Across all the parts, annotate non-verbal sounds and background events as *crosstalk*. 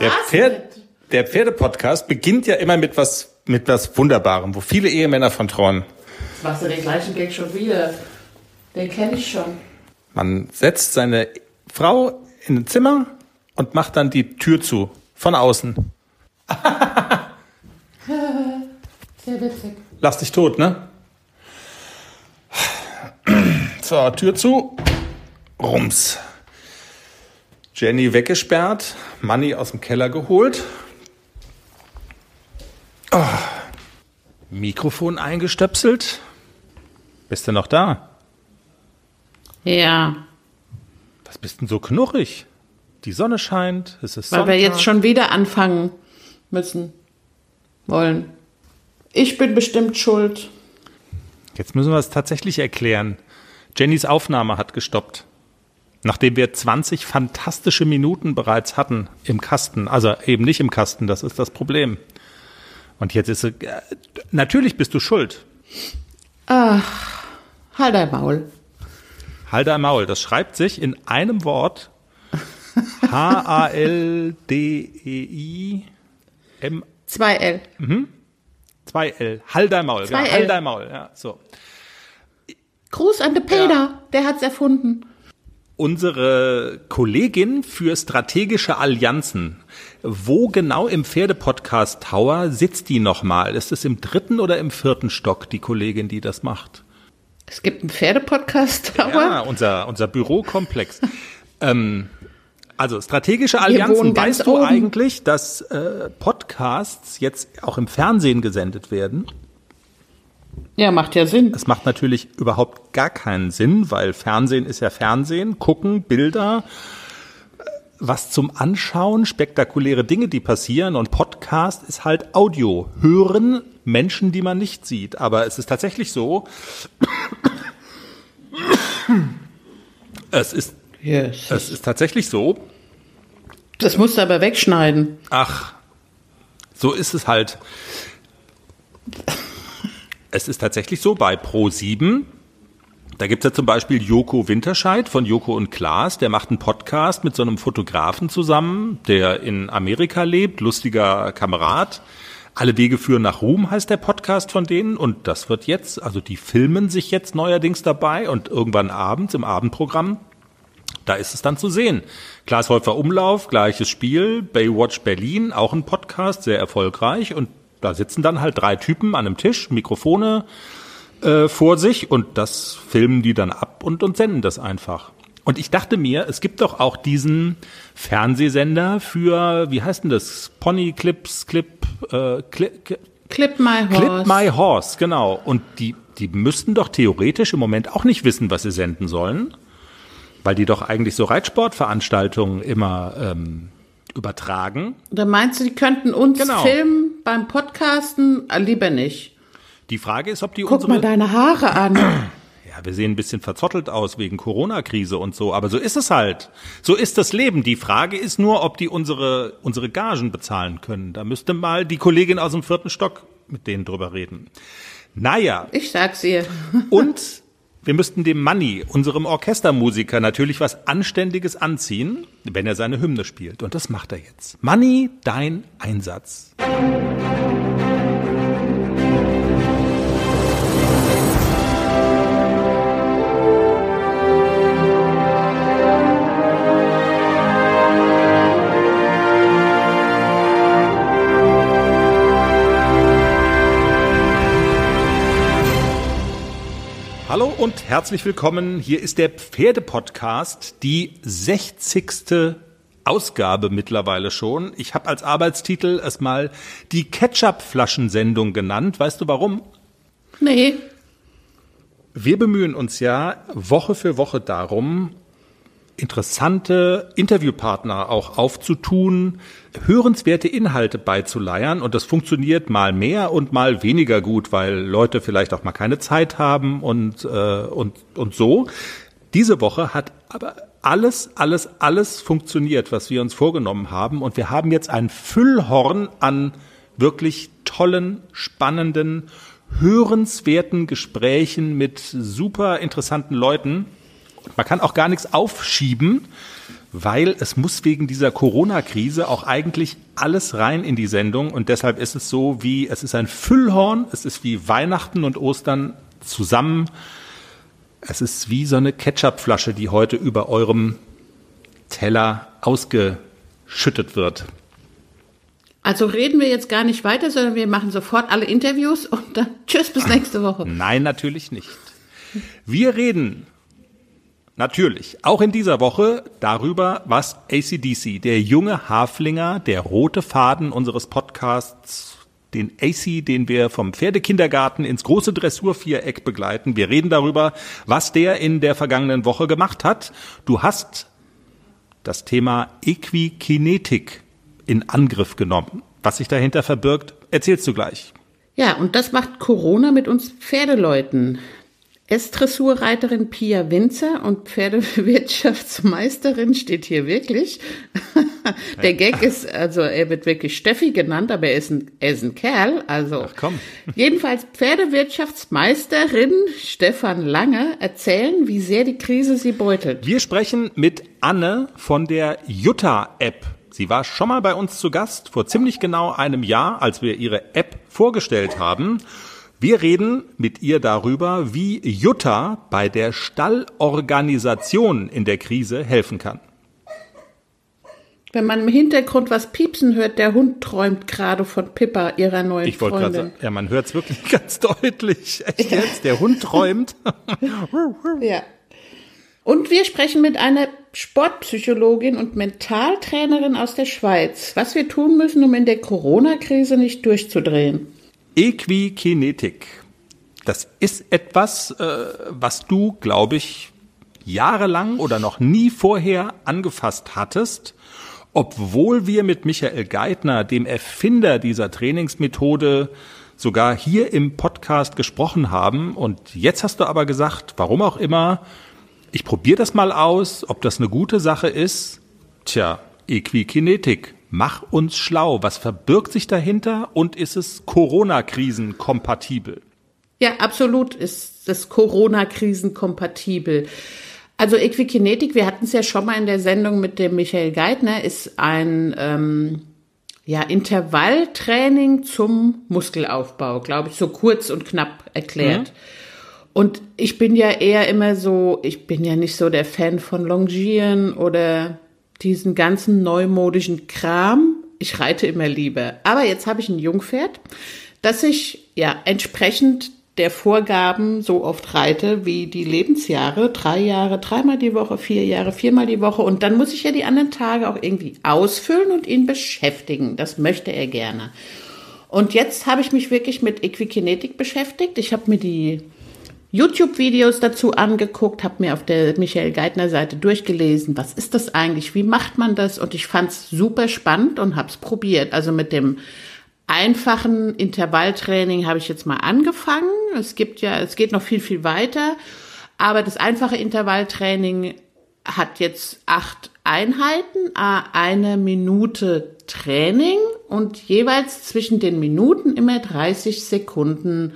Der, Pferd, der Pferdepodcast beginnt ja immer mit was, mit was Wunderbarem, wo viele Ehemänner von träumen. Jetzt machst du den gleichen Gag schon wieder. Den kenne ich schon. Man setzt seine Frau in ein Zimmer und macht dann die Tür zu. Von außen. *laughs* Sehr witzig. Lass dich tot, ne? So, Tür zu. Rums. Jenny weggesperrt, Manny aus dem Keller geholt. Oh. Mikrofon eingestöpselt. Bist du noch da? Ja, Was bist denn so knurrig? Die Sonne scheint, es ist weil wir Sonntag. jetzt schon wieder anfangen müssen. Wollen. Ich bin bestimmt schuld. Jetzt müssen wir es tatsächlich erklären. Jennys Aufnahme hat gestoppt. Nachdem wir 20 fantastische Minuten bereits hatten im Kasten. Also eben nicht im Kasten, das ist das Problem. Und jetzt ist sie. Äh, natürlich bist du schuld. Ach, halt dein Maul. Halt dein Maul. Das schreibt sich in einem Wort. H-A-L-D-E-I M 2L. 2L. Halt dein Maul. Genau. 2L. Halt dein Maul. Ja, so. Gruß an den Peter, der hat's erfunden. Unsere Kollegin für strategische Allianzen. Wo genau im Pferdepodcast Tower sitzt die nochmal? Ist es im dritten oder im vierten Stock, die Kollegin, die das macht? Es gibt einen Pferdepodcast, aber Ja, unser, unser Bürokomplex. *laughs* ähm, also strategische Allianzen. Weißt du oben. eigentlich, dass äh, Podcasts jetzt auch im Fernsehen gesendet werden? Ja, macht ja Sinn. Das macht natürlich überhaupt gar keinen Sinn, weil Fernsehen ist ja Fernsehen, gucken, Bilder, was zum Anschauen, spektakuläre Dinge, die passieren und Podcast ist halt Audio, hören Menschen, die man nicht sieht. Aber es ist tatsächlich so, es ist, Yes. es ist tatsächlich so, Das musst du aber wegschneiden. Ach, so ist es halt. Es ist tatsächlich so bei Pro7. Da gibt's ja zum Beispiel Joko Winterscheid von Joko und Klaas, der macht einen Podcast mit so einem Fotografen zusammen, der in Amerika lebt, lustiger Kamerad. Alle Wege führen nach Ruhm heißt der Podcast von denen und das wird jetzt, also die filmen sich jetzt neuerdings dabei und irgendwann abends im Abendprogramm da ist es dann zu sehen. Klaas Häufer Umlauf, gleiches Spiel, Baywatch Berlin, auch ein Podcast, sehr erfolgreich. Und da sitzen dann halt drei Typen an einem Tisch, Mikrofone äh, vor sich und das filmen die dann ab und, und senden das einfach. Und ich dachte mir, es gibt doch auch diesen Fernsehsender für, wie heißt denn das? Pony Clips, Clip, äh, Clip, Clip my horse. Clip My Horse, genau. Und die, die müssten doch theoretisch im Moment auch nicht wissen, was sie senden sollen, weil die doch eigentlich so Reitsportveranstaltungen immer ähm, übertragen. Da meinst du, die könnten uns Genau. filmen beim Podcasten? Ah, lieber nicht. Die Frage ist, ob die Guck mal deine Haare an. *clears throat* Ja, wir sehen ein bisschen verzottelt aus wegen Corona-Krise und so, aber so ist es halt. So ist das Leben. Die Frage ist nur, ob die unsere, unsere Gagen bezahlen können. Da müsste mal die Kollegin aus dem vierten Stock mit denen drüber reden. Naja, Ich sag's ihr. Und *laughs* wir müssten dem Manni, unserem Orchestermusiker, natürlich was Anständiges anziehen, wenn er seine Hymne spielt. Und das macht er jetzt. Manni, dein Einsatz. Hallo und herzlich willkommen. Hier ist der Pferdepodcast, die 60. Ausgabe mittlerweile schon. Ich habe als Arbeitstitel es mal die Ketchup-Flaschensendung genannt. Weißt du warum? Nee. Wir bemühen uns ja Woche für Woche darum, interessante Interviewpartner auch aufzutun, hörenswerte Inhalte beizuleiern und das funktioniert mal mehr und mal weniger gut, weil Leute vielleicht auch mal keine Zeit haben und, äh, und, und so. Diese Woche hat aber alles, alles, alles funktioniert, was wir uns vorgenommen haben und wir haben jetzt ein Füllhorn an wirklich tollen, spannenden, hörenswerten Gesprächen mit super interessanten Leuten. Man kann auch gar nichts aufschieben, weil es muss wegen dieser Corona-Krise auch eigentlich alles rein in die Sendung und deshalb ist es so wie, es ist ein Füllhorn, es ist wie Weihnachten und Ostern zusammen. Es ist wie so eine Ketchupflasche, die heute über eurem Teller ausgeschüttet wird. Also reden wir jetzt gar nicht weiter, sondern wir machen sofort alle Interviews und dann *laughs* tschüss bis nächste Woche. Nein, natürlich nicht. Wir reden natürlich auch in dieser Woche darüber, was ACDC, der junge Haflinger, der rote Faden unseres Podcasts, den AC, den wir vom Pferdekindergarten ins große Dressurviereck begleiten. Wir reden darüber, was der in der vergangenen Woche gemacht hat. Du hast das Thema Equikinetik in Angriff genommen. Was sich dahinter verbirgt, erzählst du gleich. Ja, und das macht Corona mit uns Pferdeleuten. S-Dressurreiterin Pia Winzer und Pferdewirtschaftsmeisterin steht hier wirklich. Der Gag ist, also er wird wirklich Steffi genannt, aber er ist ein, er ist ein Kerl. Also Ach, komm. jedenfalls Pferdewirtschaftsmeisterin Stefan Lange erzählen, wie sehr die Krise sie beutelt. Wir sprechen mit Anne von der Jutta-App. Sie war schon mal bei uns zu Gast vor ziemlich genau einem Jahr, als wir ihre App vorgestellt haben. Wir reden mit ihr darüber, wie Jutta bei der Stallorganisation in der Krise helfen kann. Wenn man im Hintergrund was piepsen hört, der Hund träumt gerade von Pippa, ihrer neuen Ich wollte gerade Freundin. sagen, ja, man hört es wirklich *laughs* ganz deutlich. Echt jetzt? Der Hund träumt. *laughs* *laughs* Ja. Und wir sprechen mit einer Sportpsychologin und Mentaltrainerin aus der Schweiz, was wir tun müssen, um in der Corona-Krise nicht durchzudrehen. Equikinetik. Das ist etwas, äh, was du, glaube ich, jahrelang oder noch nie vorher angefasst hattest, obwohl wir mit Michael Geithner, dem Erfinder dieser Trainingsmethode, sogar hier im Podcast gesprochen haben. Und jetzt hast du aber gesagt, warum auch immer, ich probiere das mal aus, ob das eine gute Sache ist. Tja, Equikinetik. Mach uns schlau. Was verbirgt sich dahinter und ist es Corona-Krisen kompatibel? Ja, absolut ist das Corona-Krisen kompatibel. Also Equikinetik, wir hatten es ja schon mal in der Sendung mit dem Michael Geithner, ist ein ähm, ja, Intervalltraining zum Muskelaufbau, glaube ich, so kurz und knapp erklärt. Und ich bin ja eher immer so, ich bin ja nicht so der Fan von Longieren oder diesen ganzen neumodischen Kram. Ich reite immer lieber. Aber jetzt habe ich ein Jungpferd, das ich ja entsprechend der Vorgaben so oft reite wie die Lebensjahre, drei Jahre, dreimal die Woche, vier Jahre, viermal die Woche. Und dann muss ich ja die anderen Tage auch irgendwie ausfüllen und ihn beschäftigen. Das möchte er gerne. Und jetzt habe ich mich wirklich mit Equikinetik beschäftigt. Ich habe mir die YouTube-Videos dazu angeguckt, habe mir auf der Michael Geithner Seite durchgelesen, was ist das eigentlich, wie macht man das und ich fand es super spannend und habe es probiert. Also mit dem einfachen Intervalltraining habe ich jetzt mal angefangen. Es gibt ja, es geht noch viel, viel weiter, aber das einfache Intervalltraining hat jetzt acht Einheiten, eine Minute Training und jeweils zwischen den Minuten immer 30 Sekunden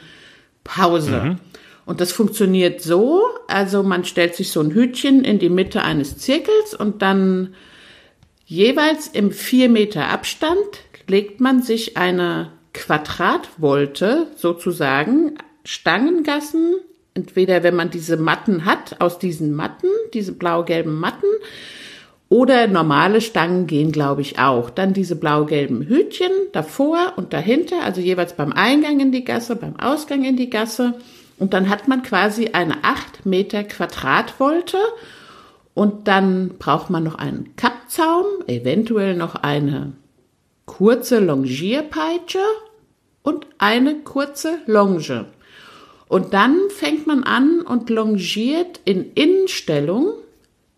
Pause. Und das funktioniert so, also man stellt sich so ein Hütchen in die Mitte eines Zirkels und dann jeweils im vier Meter Abstand legt man sich eine Quadratvolte sozusagen Stangengassen, entweder wenn man diese Matten hat, aus diesen Matten, diese blau-gelben Matten, oder normale Stangen gehen, glaube ich, auch. Dann diese blau-gelben Hütchen davor und dahinter, also jeweils beim Eingang in die Gasse, beim Ausgang in die Gasse. Und dann hat man quasi eine 8 Meter Quadratvolte. Und dann braucht man noch einen Kappzaum, eventuell noch eine kurze Longierpeitsche und eine kurze Longe. Und dann fängt man an und longiert in Innenstellung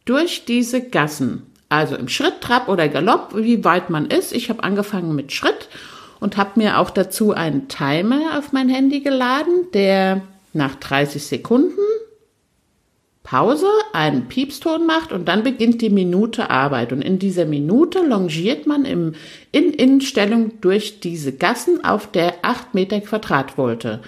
durch diese Gassen. Also im Schritt, Trab oder Galopp, wie weit man ist. Ich habe angefangen mit Schritt und habe mir auch dazu einen Timer auf mein Handy geladen, der nach 30 Sekunden Pause einen Piepston macht und dann beginnt die Minute Arbeit. Und in dieser Minute longiert man im, in Innenstellung durch diese Gassen auf der 8 Meter Quadratvolte.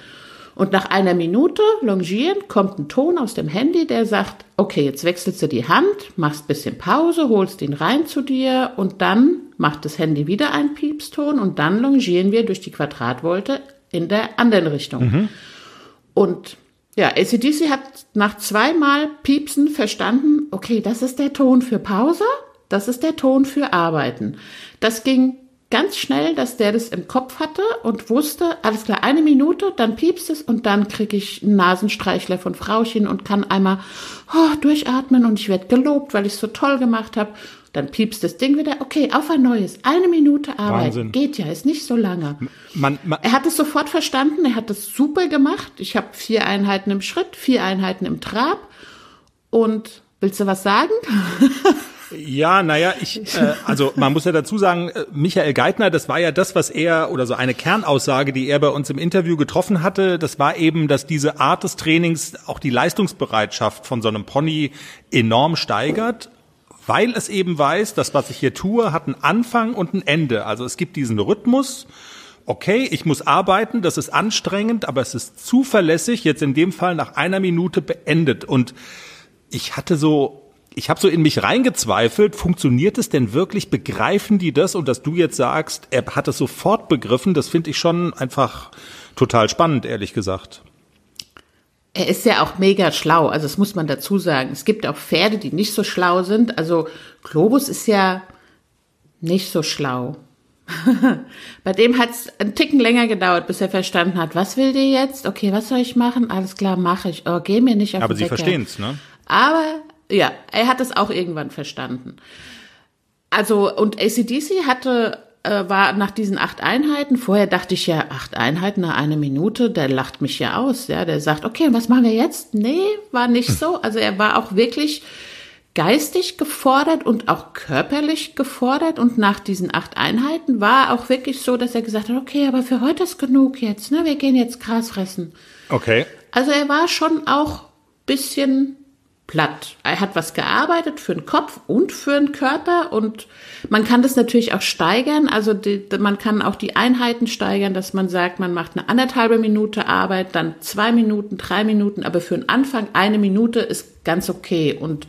Und nach einer Minute longieren kommt ein Ton aus dem Handy, der sagt, okay, jetzt wechselst du die Hand, machst bisschen Pause, holst ihn rein zu dir und dann macht das Handy wieder einen Piepston und dann longieren wir durch die Quadratvolte in der anderen Richtung. Mhm. Und ja, ACDC hat nach zweimal Piepsen verstanden, okay, das ist der Ton für Pause, das ist der Ton für Arbeiten. Das ging ganz schnell, dass der das im Kopf hatte und wusste, alles klar, eine Minute, dann piepst es und dann kriege ich einen Nasenstreichler von Frauchen und kann einmal oh, durchatmen und ich werde gelobt, weil ich es so toll gemacht habe. Dann piepst das Ding wieder, okay, auf ein neues. Eine Minute Arbeit. Wahnsinn. Geht ja, ist nicht so lange. Man, man, er hat es sofort verstanden, er hat es super gemacht. Ich habe vier Einheiten im Schritt, vier Einheiten im Trab. Und willst du was sagen? *laughs* Ja, naja, ich, äh, also man muss ja dazu sagen, äh, Michael Geithner, das war ja das, was er, oder so eine Kernaussage, die er bei uns im Interview getroffen hatte, das war eben, dass diese Art des Trainings auch die Leistungsbereitschaft von so einem Pony enorm steigert weil es eben weiß, das, was ich hier tue, hat einen Anfang und ein Ende. Also es gibt diesen Rhythmus. Okay, ich muss arbeiten, das ist anstrengend, aber es ist zuverlässig, jetzt in dem Fall nach einer Minute beendet. Und ich hatte so ich habe so in mich reingezweifelt, funktioniert es denn wirklich? Begreifen die das? Und dass du jetzt sagst, er hat es sofort begriffen, das finde ich schon einfach total spannend, ehrlich gesagt. Er ist ja auch mega schlau, also das muss man dazu sagen. Es gibt auch Pferde, die nicht so schlau sind. Also Globus ist ja nicht so schlau. *laughs* Bei dem hat es einen Ticken länger gedauert, bis er verstanden hat, was will der jetzt? Okay, was soll ich machen? Alles klar, mache ich. Oh, geh mir nicht auf Aber den Sie verstehen es, ne? Aber ja, er hat es auch irgendwann verstanden. Also, und ACDC hatte, äh, war nach diesen acht Einheiten, vorher dachte ich ja, acht Einheiten nach einer Minute, der lacht mich ja aus, ja, der sagt, okay, was machen wir jetzt? Nee, war nicht so. Also er war auch wirklich geistig gefordert und auch körperlich gefordert und nach diesen acht Einheiten war auch wirklich so, dass er gesagt hat, okay, aber für heute ist genug jetzt, ne, wir gehen jetzt Gras fressen. Okay. Also er war schon auch bisschen platt. Er hat was gearbeitet für den Kopf und für den Körper und man kann das natürlich auch steigern. Also die, man kann auch die Einheiten steigern, dass man sagt, man macht eine anderthalbe Minute Arbeit, dann zwei Minuten, drei Minuten, aber für den Anfang eine Minute ist ganz okay und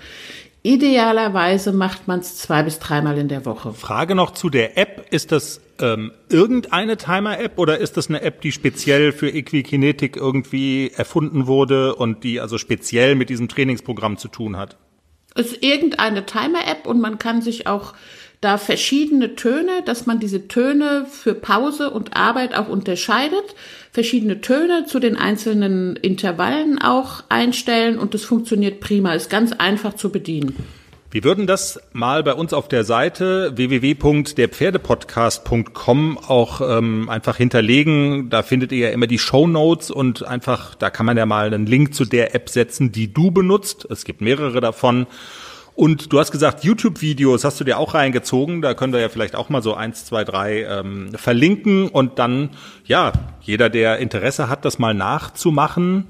Idealerweise macht man es zwei bis dreimal in der Woche. Frage noch zu der App. Ist das ähm, irgendeine Timer-App oder ist das eine App, die speziell für Equikinetik irgendwie erfunden wurde und die also speziell mit diesem Trainingsprogramm zu tun hat? Es ist irgendeine Timer-App und man kann sich auch da verschiedene Töne, dass man diese Töne für Pause und Arbeit auch unterscheidet, verschiedene Töne zu den einzelnen Intervallen auch einstellen und das funktioniert prima, ist ganz einfach zu bedienen. Wir würden das mal bei uns auf der Seite www.derpferdepodcast.com auch ähm, einfach hinterlegen. Da findet ihr ja immer die Show Notes und einfach, da kann man ja mal einen Link zu der App setzen, die du benutzt. Es gibt mehrere davon. Und du hast gesagt, YouTube-Videos hast du dir auch reingezogen. Da können wir ja vielleicht auch mal so eins, zwei, drei ähm, verlinken. Und dann, ja, jeder, der Interesse hat, das mal nachzumachen,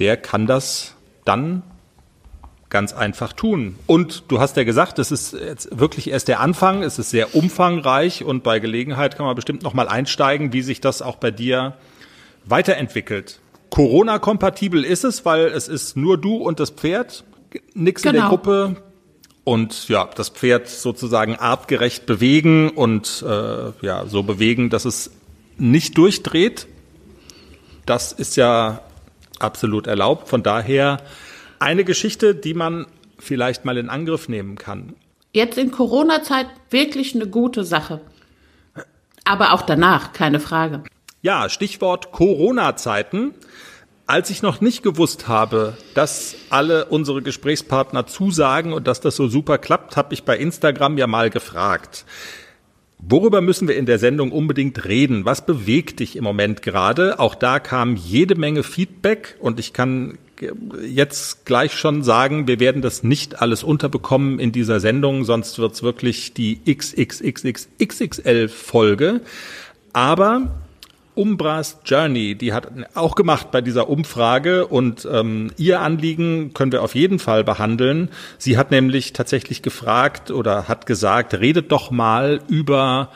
der kann das dann ganz einfach tun. Und du hast ja gesagt, es ist jetzt wirklich erst der Anfang, es ist sehr umfangreich und bei Gelegenheit kann man bestimmt noch mal einsteigen, wie sich das auch bei dir weiterentwickelt. Corona-kompatibel ist es, weil es ist nur du und das Pferd, nix genau. in der genau. Gruppe und ja, das Pferd sozusagen artgerecht bewegen und äh, ja, so bewegen, dass es nicht durchdreht. Das ist ja absolut erlaubt. Von daher eine Geschichte, die man vielleicht mal in Angriff nehmen kann. Jetzt in Corona-Zeit wirklich eine gute Sache. Aber auch danach, keine Frage. Ja, Stichwort Corona-Zeiten. Als ich noch nicht gewusst habe, dass alle unsere Gesprächspartner zusagen und dass das so super klappt, habe ich bei Instagram ja mal gefragt. Worüber müssen wir in der Sendung unbedingt reden? Was bewegt dich im Moment gerade? Auch da kam jede Menge Feedback und ich kann jetzt gleich schon sagen, wir werden das nicht alles unterbekommen in dieser Sendung, sonst wird's wirklich die XXXXXL Folge. Aber Umbras Journey, die hat auch gemacht bei dieser Umfrage und ähm, ihr Anliegen können wir auf jeden Fall behandeln. Sie hat nämlich tatsächlich gefragt oder hat gesagt, redet doch mal über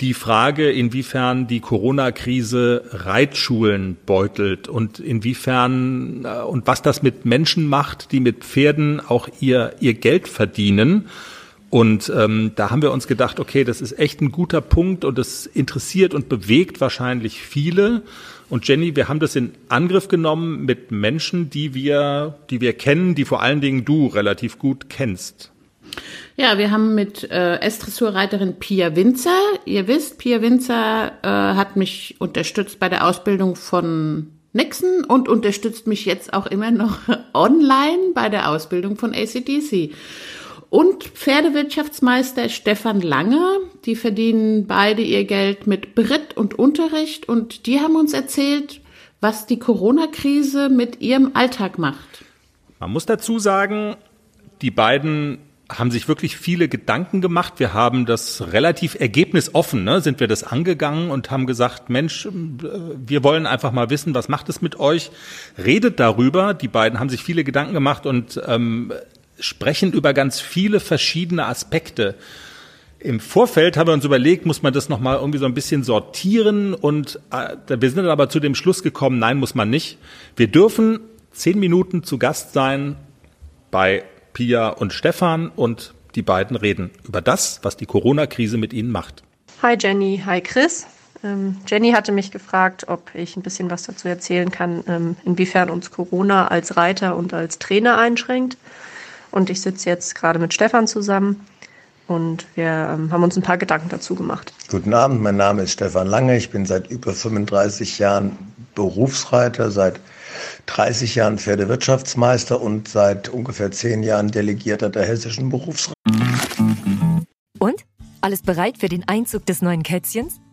die Frage, inwiefern die Corona-Krise Reitschulen beutelt und inwiefern äh, und was das mit Menschen macht, die mit Pferden auch ihr, ihr Geld verdienen. Und ähm, da haben wir uns gedacht, okay, das ist echt ein guter Punkt und das interessiert und bewegt wahrscheinlich viele. Und Jenny, wir haben das in Angriff genommen mit Menschen, die wir, die wir kennen, die vor allen Dingen du relativ gut kennst. Ja, wir haben mit äh, S-Dressurreiterin Pia Winzer. Ihr wisst, Pia Winzer äh, hat mich unterstützt bei der Ausbildung von Nixon und unterstützt mich jetzt auch immer noch *laughs* online bei der Ausbildung von ACDC. Und Pferdewirtschaftsmeister Stefan Lange, die verdienen beide ihr Geld mit Brit und Unterricht und die haben uns erzählt, was die Corona-Krise mit ihrem Alltag macht. Man muss dazu sagen, die beiden haben sich wirklich viele Gedanken gemacht. Wir haben das relativ ergebnisoffen, ne, sind wir das angegangen und haben gesagt, Mensch, wir wollen einfach mal wissen, was macht es mit euch? Redet darüber. Die beiden haben sich viele Gedanken gemacht und ähm, sprechen über ganz viele verschiedene Aspekte. Im Vorfeld haben wir uns überlegt, muss man das nochmal irgendwie so ein bisschen sortieren und äh, wir sind dann aber zu dem Schluss gekommen, nein, muss man nicht. Wir dürfen zehn Minuten zu Gast sein bei Pia und Stefan und die beiden reden über das, was die Corona-Krise mit ihnen macht. Hi Jenny, hi Chris. Ähm, Jenny hatte mich gefragt, ob ich ein bisschen was dazu erzählen kann, ähm, inwiefern uns Corona als Reiter und als Trainer einschränkt. Und ich sitze jetzt gerade mit Stefan zusammen und wir ähm, haben uns ein paar Gedanken dazu gemacht. Guten Abend, mein Name ist Stefan Lange. Ich bin seit über 35 Jahren Berufsreiter, seit 30 Jahren Pferdewirtschaftsmeister und seit ungefähr 10 Jahren Delegierter der Hessischen Berufsreiter. Und? Alles bereit für den Einzug des neuen Kätzchens?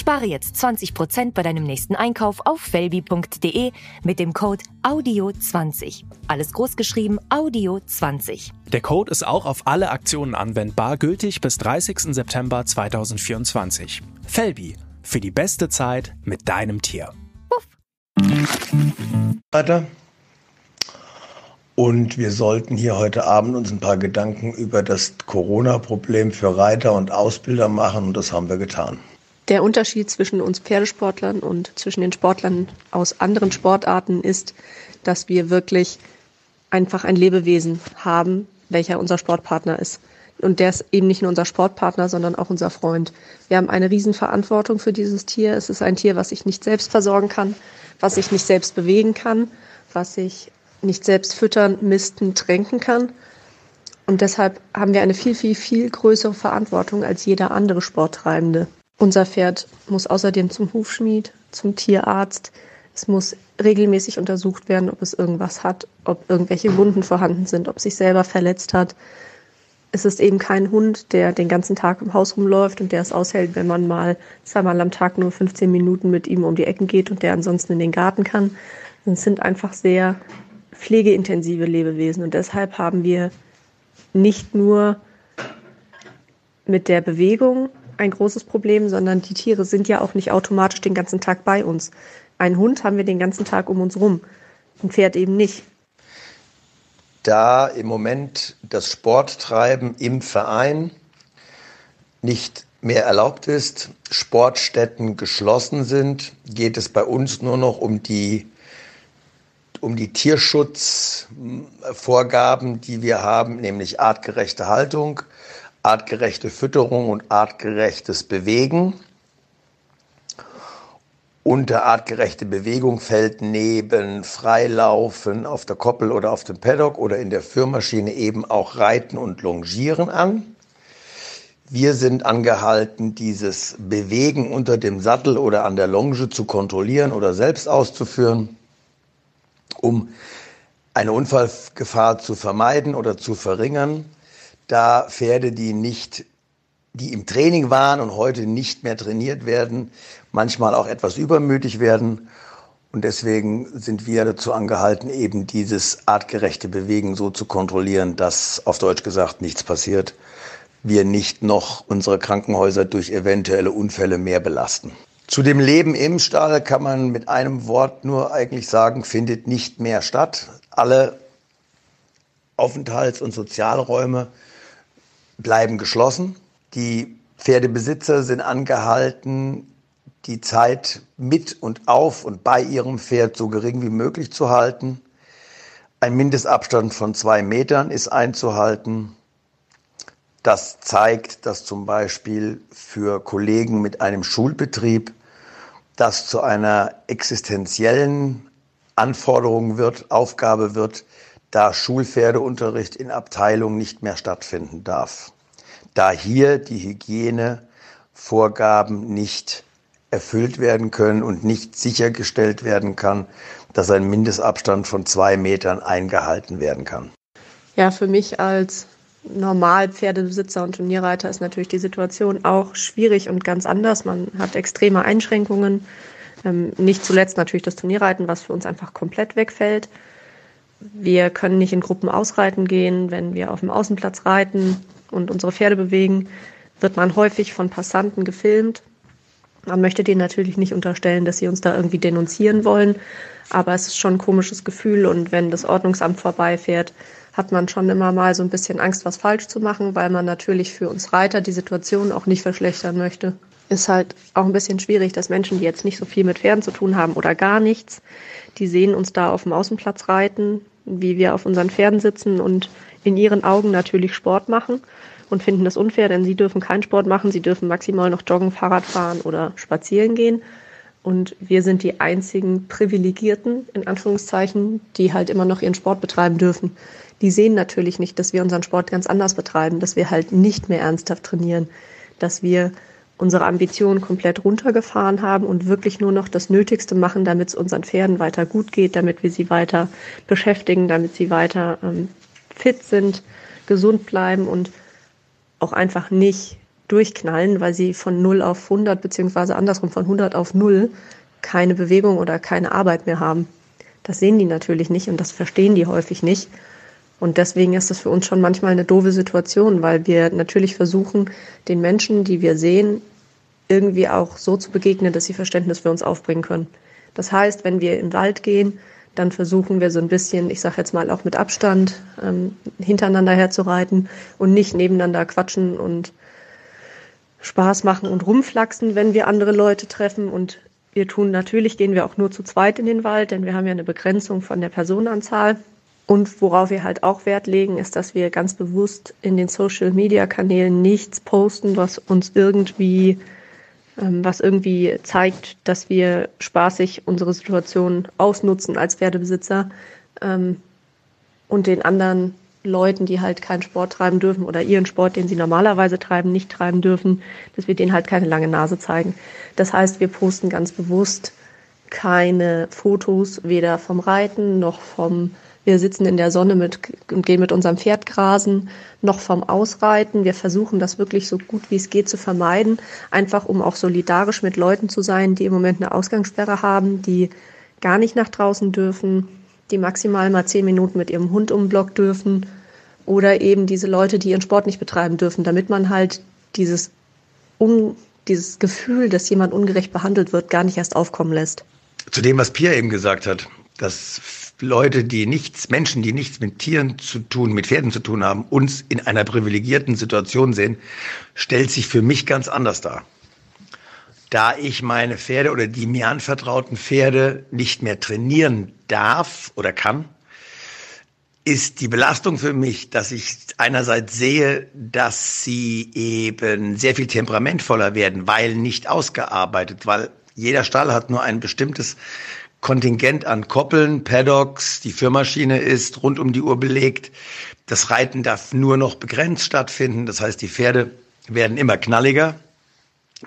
Spare jetzt 20% bei deinem nächsten Einkauf auf felbi.de mit dem Code AUDIO20. Alles großgeschrieben AUDIO20. Der Code ist auch auf alle Aktionen anwendbar, gültig bis 30. September 2024. Felbi, für die beste Zeit mit deinem Tier. Puff. Weiter. Und wir sollten hier heute Abend uns ein paar Gedanken über das Corona-Problem für Reiter und Ausbilder machen und das haben wir getan. Der Unterschied zwischen uns Pferdesportlern und zwischen den Sportlern aus anderen Sportarten ist, dass wir wirklich einfach ein Lebewesen haben, welcher unser Sportpartner ist. Und der ist eben nicht nur unser Sportpartner, sondern auch unser Freund. Wir haben eine Riesenverantwortung für dieses Tier. Es ist ein Tier, was sich nicht selbst versorgen kann, was sich nicht selbst bewegen kann, was sich nicht selbst füttern, misten, tränken kann. Und deshalb haben wir eine viel, viel, viel größere Verantwortung als jeder andere Sporttreibende. Unser Pferd muss außerdem zum Hufschmied, zum Tierarzt. Es muss regelmäßig untersucht werden, ob es irgendwas hat, ob irgendwelche Wunden vorhanden sind, ob es sich selber verletzt hat. Es ist eben kein Hund, der den ganzen Tag im Haus rumläuft und der es aushält, wenn man mal zweimal am Tag nur 15 Minuten mit ihm um die Ecken geht und der ansonsten in den Garten kann. Es sind einfach sehr pflegeintensive Lebewesen und deshalb haben wir nicht nur mit der Bewegung ein großes Problem, sondern die Tiere sind ja auch nicht automatisch den ganzen Tag bei uns. Ein Hund haben wir den ganzen Tag um uns rum, ein Pferd eben nicht. Da im Moment das Sporttreiben im Verein nicht mehr erlaubt ist, Sportstätten geschlossen sind, geht es bei uns nur noch um die, um die Tierschutzvorgaben, die wir haben, nämlich artgerechte Haltung, artgerechte Fütterung und artgerechtes Bewegen. unter artgerechte Bewegung fällt neben Freilaufen auf der Koppel oder auf dem Paddock oder in der Führmaschine eben auch Reiten und Longieren an. Wir sind angehalten, dieses Bewegen unter dem Sattel oder an der Longe zu kontrollieren oder selbst auszuführen, um eine Unfallgefahr zu vermeiden oder zu verringern, da Pferde, die nicht die im Training waren und heute nicht mehr trainiert werden, manchmal auch etwas übermütig werden. Und deswegen sind wir dazu angehalten, eben dieses artgerechte Bewegen so zu kontrollieren, dass auf Deutsch gesagt nichts passiert. Wir nicht noch unsere Krankenhäuser durch eventuelle Unfälle mehr belasten. Zu dem Leben im Stall kann man mit einem Wort nur eigentlich sagen, findet nicht mehr statt. Alle Aufenthalts- und Sozialräume bleiben geschlossen. Die Pferdebesitzer sind angehalten, die Zeit mit und auf und bei ihrem Pferd so gering wie möglich zu halten. Ein Mindestabstand von zwei Metern ist einzuhalten. Das zeigt, dass zum Beispiel für Kollegen mit einem Schulbetrieb das zu einer existenziellen Anforderung wird, Aufgabe wird, da Schulpferdeunterricht in Abteilungen nicht mehr stattfinden darf da hier die Hygienevorgaben nicht erfüllt werden können und nicht sichergestellt werden kann, dass ein Mindestabstand von zwei Metern eingehalten werden kann. Ja, für mich als Normal-Pferdebesitzer und Turnierreiter ist natürlich die Situation auch schwierig und ganz anders. Man hat extreme Einschränkungen. Ähm, nicht zuletzt natürlich das Turnierreiten, was für uns einfach komplett wegfällt. Wir können nicht in Gruppen ausreiten gehen, wenn wir auf dem Außenplatz reiten und unsere Pferde bewegen, wird man häufig von Passanten gefilmt. Man möchte denen natürlich nicht unterstellen, dass sie uns da irgendwie denunzieren wollen, aber es ist schon ein komisches Gefühl und wenn das Ordnungsamt vorbeifährt, hat man schon immer mal so ein bisschen Angst, was falsch zu machen, weil man natürlich für uns Reiter die Situation auch nicht verschlechtern möchte. Ist halt auch ein bisschen schwierig, dass Menschen, die jetzt nicht so viel mit Pferden zu tun haben oder gar nichts, die sehen uns da auf dem Außenplatz reiten, wie wir auf unseren Pferden sitzen und in ihren Augen natürlich Sport machen und finden das unfair, denn sie dürfen keinen Sport machen, sie dürfen maximal noch joggen, Fahrrad fahren oder spazieren gehen. Und wir sind die einzigen Privilegierten, in Anführungszeichen, die halt immer noch ihren Sport betreiben dürfen. Die sehen natürlich nicht, dass wir unseren Sport ganz anders betreiben, dass wir halt nicht mehr ernsthaft trainieren, dass wir unsere Ambitionen komplett runtergefahren haben und wirklich nur noch das Nötigste machen, damit es unseren Pferden weiter gut geht, damit wir sie weiter beschäftigen, damit sie weiter ähm, fit sind, gesund bleiben und auch einfach nicht durchknallen, weil sie von 0 auf 100 beziehungsweise andersrum von 100 auf 0 keine Bewegung oder keine Arbeit mehr haben. Das sehen die natürlich nicht und das verstehen die häufig nicht. Und deswegen ist das für uns schon manchmal eine doofe Situation, weil wir natürlich versuchen, den Menschen, die wir sehen, irgendwie auch so zu begegnen, dass sie Verständnis für uns aufbringen können. Das heißt, wenn wir in den Wald gehen, dann versuchen wir so ein bisschen, ich sage jetzt mal auch mit Abstand, ähm, hintereinander herzureiten und nicht nebeneinander quatschen und Spaß machen und rumflaxen, wenn wir andere Leute treffen. Und wir tun natürlich, gehen wir auch nur zu zweit in den Wald, denn wir haben ja eine Begrenzung von der Personenanzahl. Und worauf wir halt auch Wert legen, ist, dass wir ganz bewusst in den Social-Media-Kanälen nichts posten, was uns irgendwie ähm, was irgendwie zeigt, dass wir spaßig unsere Situation ausnutzen als Pferdebesitzer ähm, und den anderen Leuten, die halt keinen Sport treiben dürfen oder ihren Sport, den sie normalerweise treiben, nicht treiben dürfen, dass wir denen halt keine lange Nase zeigen. Das heißt, wir posten ganz bewusst keine Fotos weder vom Reiten noch vom wir sitzen in der Sonne mit und gehen mit unserem Pferd grasen, noch vom Ausreiten. Wir versuchen das wirklich so gut wie es geht zu vermeiden, einfach um auch solidarisch mit Leuten zu sein, die im Moment eine Ausgangssperre haben, die gar nicht nach draußen dürfen, die maximal mal zehn Minuten mit ihrem Hund um den Block dürfen oder eben diese Leute, die ihren Sport nicht betreiben dürfen, damit man halt dieses, un, dieses Gefühl, dass jemand ungerecht behandelt wird, gar nicht erst aufkommen lässt. Zu dem, was Pia eben gesagt hat, dass Leute, die nichts, Menschen, die nichts mit Tieren zu tun, mit Pferden zu tun haben, uns in einer privilegierten Situation sehen, stellt sich für mich ganz anders dar. Da ich meine Pferde oder die mir anvertrauten Pferde nicht mehr trainieren darf oder kann, ist die Belastung für mich, dass ich einerseits sehe, dass sie eben sehr viel temperamentvoller werden, weil nicht ausgearbeitet, weil Jeder Stall hat nur ein bestimmtes Kontingent an Koppeln, Paddocks, die Führmaschine ist rund um die Uhr belegt. Das Reiten darf nur noch begrenzt stattfinden. Das heißt, die Pferde werden immer knalliger.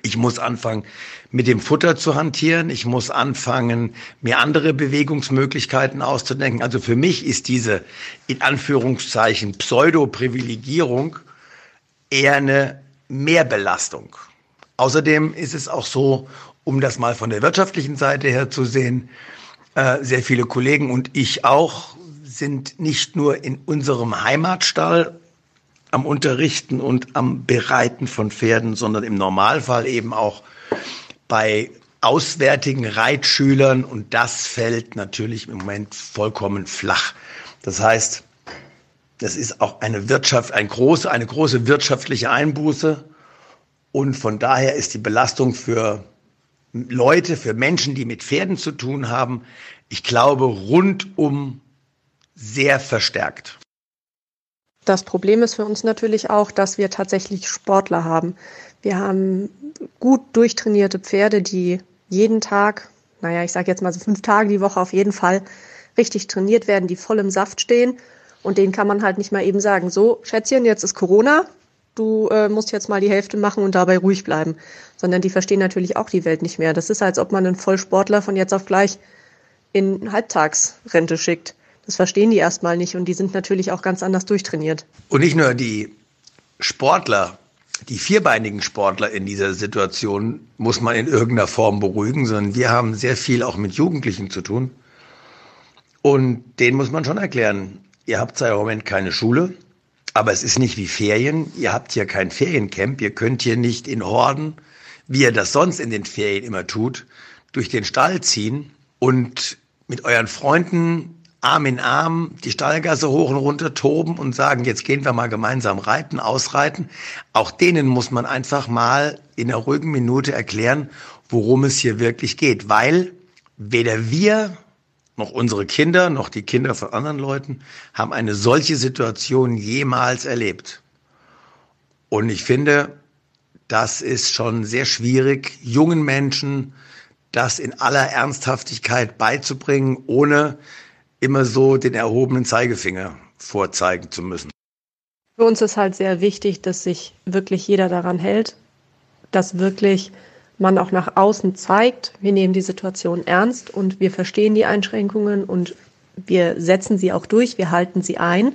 Ich muss anfangen, mit dem Futter zu hantieren. Ich muss anfangen, mir andere Bewegungsmöglichkeiten auszudenken. Also für mich ist diese, in Anführungszeichen, Pseudo-Privilegierung eher eine Mehrbelastung. Außerdem ist es auch so, um das mal von der wirtschaftlichen Seite her zu sehen, äh, sehr viele Kollegen und ich auch sind nicht nur in unserem Heimatstall am Unterrichten und am Bereiten von Pferden, sondern im Normalfall eben auch bei auswärtigen Reitschülern und das fällt natürlich im Moment vollkommen flach. Das heißt, das ist auch eine Wirtschaft, ein große, eine große wirtschaftliche Einbuße und von daher ist die Belastung für Leute, für Menschen, die mit Pferden zu tun haben, ich glaube, rundum sehr verstärkt. Das Problem ist für uns natürlich auch, dass wir tatsächlich Sportler haben. Wir haben gut durchtrainierte Pferde, die jeden Tag, naja, ich sage jetzt mal so fünf Tage die Woche auf jeden Fall richtig trainiert werden, die voll im Saft stehen. Und denen kann man halt nicht mal eben sagen, so, Schätzchen, jetzt ist Corona, du äh, musst jetzt mal die Hälfte machen und dabei ruhig bleiben. Sondern die verstehen natürlich auch die Welt nicht mehr. Das ist, als ob man einen Vollsportler von jetzt auf gleich in Halbtagsrente schickt. Das verstehen die erstmal nicht und die sind natürlich auch ganz anders durchtrainiert. Und nicht nur die Sportler, die vierbeinigen Sportler in dieser Situation muss man in irgendeiner Form beruhigen, sondern wir haben sehr viel auch mit Jugendlichen zu tun. Und denen muss man schon erklären, ihr habt zwar im Moment keine Schule, aber es ist nicht wie Ferien. Ihr habt hier kein Feriencamp. Ihr könnt hier nicht in Horden, wie ihr das sonst in den Ferien immer tut, durch den Stall ziehen und mit euren Freunden Arm in Arm die Stallgasse hoch und runter toben und sagen, jetzt gehen wir mal gemeinsam reiten, ausreiten. Auch denen muss man einfach mal in einer ruhigen Minute erklären, worum es hier wirklich geht. Weil weder wir noch unsere Kinder, noch die Kinder von anderen Leuten haben eine solche Situation jemals erlebt. Und ich finde, das ist schon sehr schwierig, jungen Menschen das in aller Ernsthaftigkeit beizubringen, ohne immer so den erhobenen Zeigefinger vorzeigen zu müssen. Für uns ist halt sehr wichtig, dass sich wirklich jeder daran hält, dass wirklich man auch nach außen zeigt, wir nehmen die Situation ernst und wir verstehen die Einschränkungen und wir setzen sie auch durch, wir halten sie ein,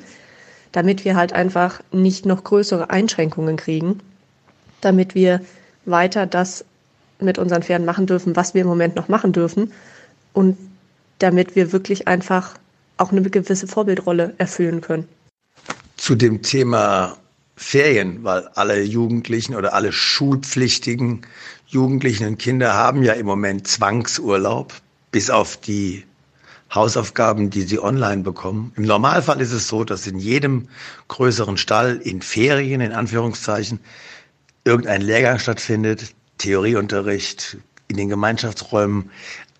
damit wir halt einfach nicht noch größere Einschränkungen kriegen, damit wir weiter das mit unseren Pferden machen dürfen, was wir im Moment noch machen dürfen und damit wir wirklich einfach auch eine gewisse Vorbildrolle erfüllen können. Zu dem Thema Ferien, weil alle Jugendlichen oder alle schulpflichtigen Jugendlichen und Kinder haben ja im Moment Zwangsurlaub, bis auf die Hausaufgaben, die sie online bekommen. Im Normalfall ist es so, dass in jedem größeren Stall in Ferien, in Anführungszeichen, irgendein Lehrgang stattfindet, Theorieunterricht in den Gemeinschaftsräumen.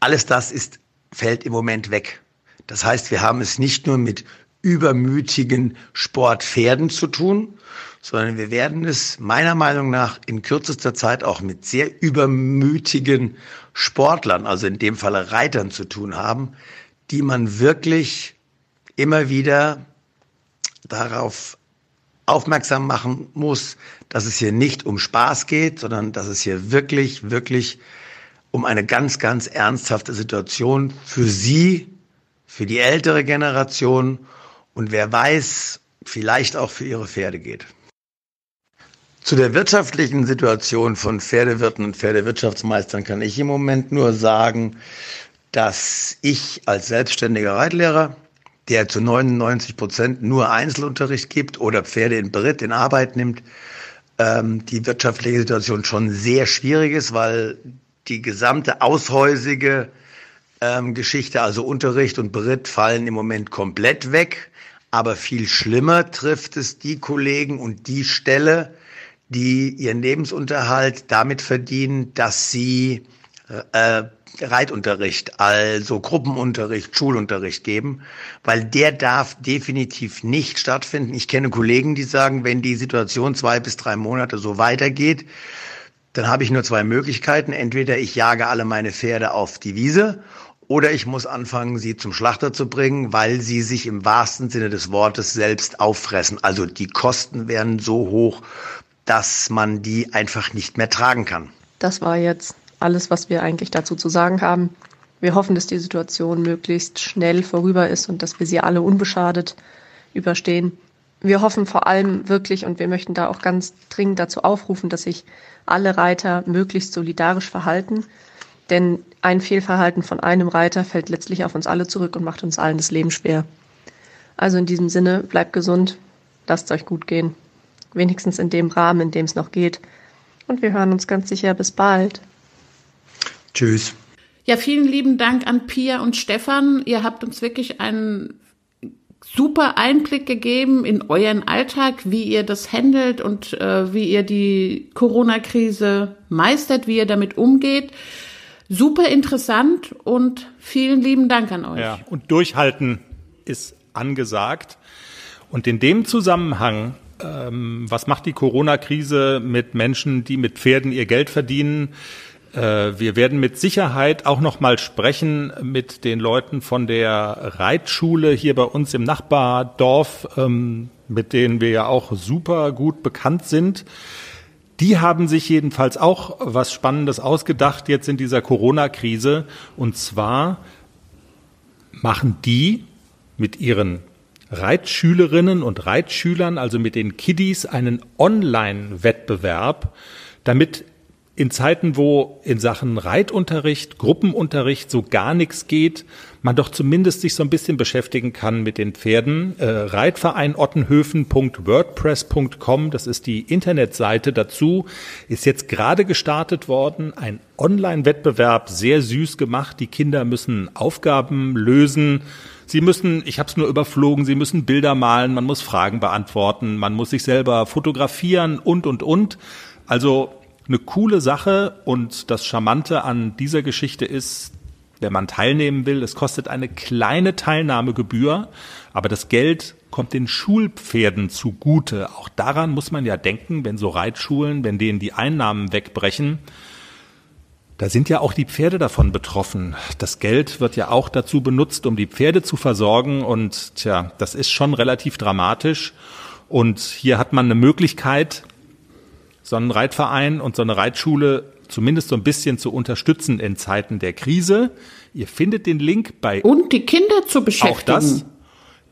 Alles das ist fällt im Moment weg. Das heißt, wir haben es nicht nur mit übermütigen Sportpferden zu tun, sondern wir werden es meiner Meinung nach in kürzester Zeit auch mit sehr übermütigen Sportlern, also in dem Falle Reitern zu tun haben, die man wirklich immer wieder darauf aufmerksam machen muss, dass es hier nicht um Spaß geht, sondern dass es hier wirklich, wirklich um eine ganz, ganz ernsthafte Situation für Sie, für die ältere Generation und wer weiß, vielleicht auch für Ihre Pferde geht. Zu der wirtschaftlichen Situation von Pferdewirten und Pferdewirtschaftsmeistern kann ich im Moment nur sagen, dass ich als selbstständiger Reitlehrer, der zu 99 Prozent nur Einzelunterricht gibt oder Pferde in Beritt in Arbeit nimmt, ähm, die wirtschaftliche Situation schon sehr schwierig ist, weil die gesamte aushäusige ähm, Geschichte, also Unterricht und Beritt, fallen im Moment komplett weg. Aber viel schlimmer trifft es die Kollegen und die Stelle, die ihren Lebensunterhalt damit verdienen, dass sie äh, Reitunterricht, also Gruppenunterricht, Schulunterricht geben, weil der darf definitiv nicht stattfinden. Ich kenne Kollegen, die sagen, wenn die Situation zwei bis drei Monate so weitergeht, dann habe ich nur zwei Möglichkeiten. Entweder ich jage alle meine Pferde auf die Wiese oder ich muss anfangen, sie zum Schlachter zu bringen, weil sie sich im wahrsten Sinne des Wortes selbst auffressen. Also die Kosten werden so hoch, dass man die einfach nicht mehr tragen kann. Das war jetzt alles, was wir eigentlich dazu zu sagen haben. Wir hoffen, dass die Situation möglichst schnell vorüber ist und dass wir sie alle unbeschadet überstehen. Wir hoffen vor allem wirklich und wir möchten da auch ganz dringend dazu aufrufen, dass sich alle Reiter möglichst solidarisch verhalten. Denn ein Fehlverhalten von einem Reiter fällt letztlich auf uns alle zurück und macht uns allen das Leben schwer. Also in diesem Sinne, bleibt gesund, lasst es euch gut gehen. Wenigstens in dem Rahmen, in dem es noch geht. Und wir hören uns ganz sicher bis bald. Tschüss. Ja, vielen lieben Dank an Pia und Stefan. Ihr habt uns wirklich einen super Einblick gegeben in euren Alltag, wie ihr das handelt und äh, wie ihr die Corona-Krise meistert, wie ihr damit umgeht. Super interessant und vielen lieben Dank an euch. Ja, und durchhalten ist angesagt. Und in dem Zusammenhang, ähm, was macht die Corona-Krise mit Menschen, die mit Pferden ihr Geld verdienen? Äh, wir werden mit Sicherheit auch noch mal sprechen mit den Leuten von der Reitschule hier bei uns im Nachbardorf, ähm, mit denen wir ja auch super gut bekannt sind. Die haben sich jedenfalls auch was Spannendes ausgedacht jetzt in dieser Corona-Krise. Und zwar machen die mit ihren Reitschülerinnen und Reitschülern, also mit den Kiddies, einen Online-Wettbewerb, damit in Zeiten, wo in Sachen Reitunterricht, Gruppenunterricht so gar nichts geht, man doch zumindest sich so ein bisschen beschäftigen kann mit den Pferden. Äh, Reitverein das ist die Internetseite dazu, ist jetzt gerade gestartet worden. Ein Online-Wettbewerb, sehr süß gemacht. Die Kinder müssen Aufgaben lösen. Sie müssen, ich habe es nur überflogen, Sie müssen Bilder malen, man muss Fragen beantworten, man muss sich selber fotografieren und, und, und. Also eine coole Sache und das Charmante an dieser Geschichte ist, wenn man teilnehmen will, es kostet eine kleine Teilnahmegebühr, aber das Geld kommt den Schulpferden zugute. Auch daran muss man ja denken, wenn so Reitschulen, wenn denen die Einnahmen wegbrechen, da sind ja auch die Pferde davon betroffen. Das Geld wird ja auch dazu benutzt, um die Pferde zu versorgen und tja, das ist schon relativ dramatisch. Und hier hat man eine Möglichkeit, so einen Reitverein und so eine Reitschule zumindest so ein bisschen zu unterstützen in Zeiten der Krise. Ihr findet den Link bei und die Kinder zu beschäftigen. Auch das.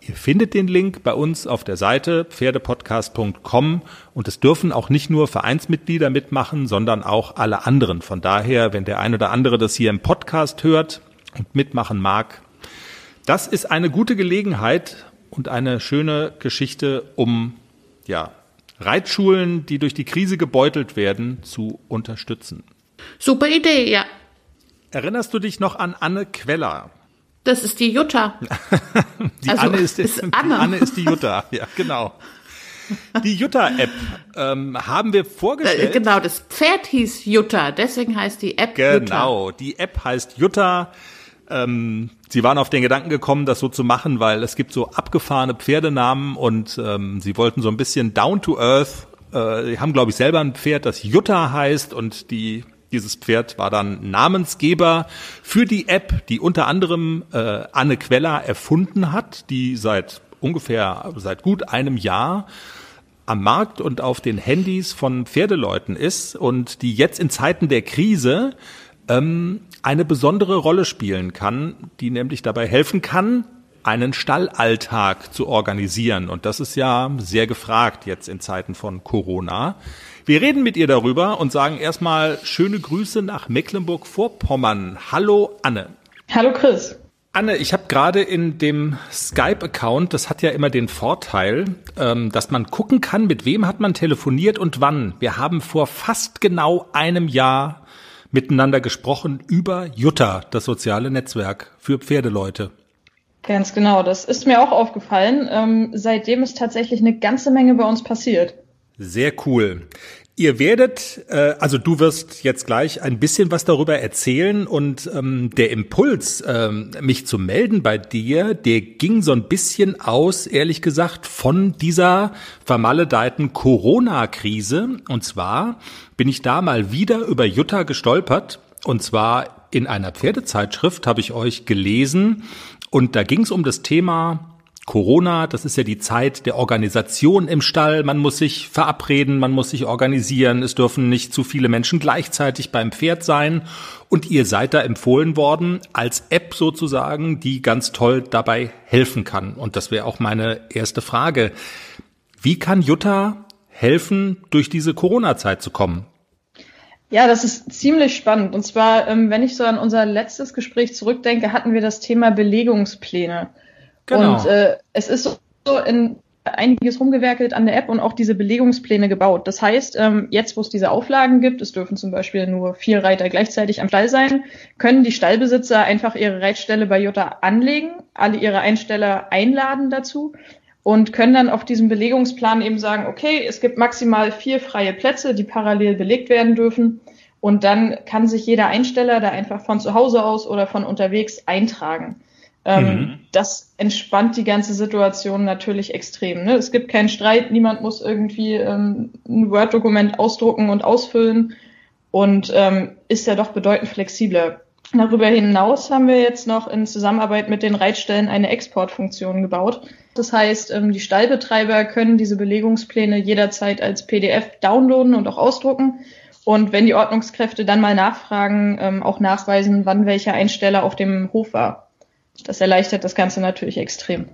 Ihr findet den Link bei uns auf der Seite pferdepodcast.com und es dürfen auch nicht nur Vereinsmitglieder mitmachen, sondern auch alle anderen. Von daher, wenn der ein oder andere das hier im Podcast hört und mitmachen mag, das ist eine gute Gelegenheit und eine schöne Geschichte, um ja, Reitschulen, die durch die Krise gebeutelt werden, zu unterstützen. Super Idee, ja. Erinnerst du dich noch an Anne Queller? Das ist die Jutta. *laughs* die also, Anne ist, ist Anne. Die Anne ist die Jutta, ja, genau. Die Jutta-App ähm, haben wir vorgestellt. Äh, genau, das Pferd hieß Jutta, deswegen heißt die App genau, Jutta. Genau, die App heißt Jutta. Ähm, sie waren auf den Gedanken gekommen, das so zu machen, weil es gibt so abgefahrene Pferdenamen und ähm, sie wollten so ein bisschen down to earth. Äh, sie haben, glaube ich, selber ein Pferd, das Jutta heißt und die dieses Pferd war dann Namensgeber für die App, die unter anderem äh, Anne Queller erfunden hat, die seit ungefähr seit gut einem Jahr am Markt und auf den Handys von Pferdeleuten ist und die jetzt in Zeiten der Krise ähm, eine besondere Rolle spielen kann, die nämlich dabei helfen kann, einen Stallalltag zu organisieren. Und das ist ja sehr gefragt jetzt in Zeiten von Corona. Wir reden mit ihr darüber und sagen erstmal schöne Grüße nach Mecklenburg-Vorpommern. Hallo Anne. Hallo Chris. Anne, ich habe gerade in dem Skype-Account, das hat ja immer den Vorteil, ähm, dass man gucken kann, mit wem hat man telefoniert und wann. Wir haben vor fast genau einem Jahr miteinander gesprochen über Jutta, das soziale Netzwerk für Pferdeleute. Ganz genau, das ist mir auch aufgefallen. Ähm, seitdem ist tatsächlich eine ganze Menge bei uns passiert. Sehr cool. Ihr werdet, äh, also du wirst jetzt gleich ein bisschen was darüber erzählen und ähm, der Impuls, ähm, mich zu melden bei dir, der ging so ein bisschen aus, ehrlich gesagt, von dieser vermaledeiten Corona-Krise. Und zwar bin ich da mal wieder über Jutta gestolpert. Und zwar in einer Pferdezeitschrift habe ich euch gelesen. Und da ging es um das Thema Corona, das ist ja die Zeit der Organisation im Stall. Man muss sich verabreden, man muss sich organisieren. Es dürfen nicht zu viele Menschen gleichzeitig beim Pferd sein. Und ihr seid da empfohlen worden als App sozusagen, die ganz toll dabei helfen kann. Und das wäre auch meine erste Frage. Wie kann Jutta helfen, durch diese Corona-Zeit zu kommen? Ja, das ist ziemlich spannend. Und zwar, ähm, wenn ich so an unser letztes Gespräch zurückdenke, hatten wir das Thema Belegungspläne. Genau. Und äh, es ist so in einiges rumgewerkelt an der App und auch diese Belegungspläne gebaut. Das heißt, ähm, jetzt, wo es diese Auflagen gibt, es dürfen zum Beispiel nur vier Reiter gleichzeitig am Stall sein, können die Stallbesitzer einfach ihre Reitstelle bei Jutta anlegen, alle ihre Einsteller einladen dazu und können dann auf diesem Belegungsplan eben sagen, okay, es gibt maximal vier freie Plätze, die parallel belegt werden dürfen. Und dann kann sich jeder Einsteller da einfach von zu Hause aus oder von unterwegs eintragen. Ähm, mhm. Das entspannt die ganze Situation natürlich extrem. Ne? Es gibt keinen Streit, niemand muss irgendwie ähm, ein Word-Dokument ausdrucken und ausfüllen und ähm, ist ja doch bedeutend flexibler. Darüber hinaus haben wir jetzt noch in Zusammenarbeit mit den Reitstellen eine Exportfunktion gebaut. Das heißt, ähm, die Stallbetreiber können diese Belegungspläne jederzeit als PDF downloaden und auch ausdrucken. Und wenn die Ordnungskräfte dann mal nachfragen, ähm, auch nachweisen, wann welcher Einsteller auf dem Hof war. Das erleichtert das Ganze natürlich extrem.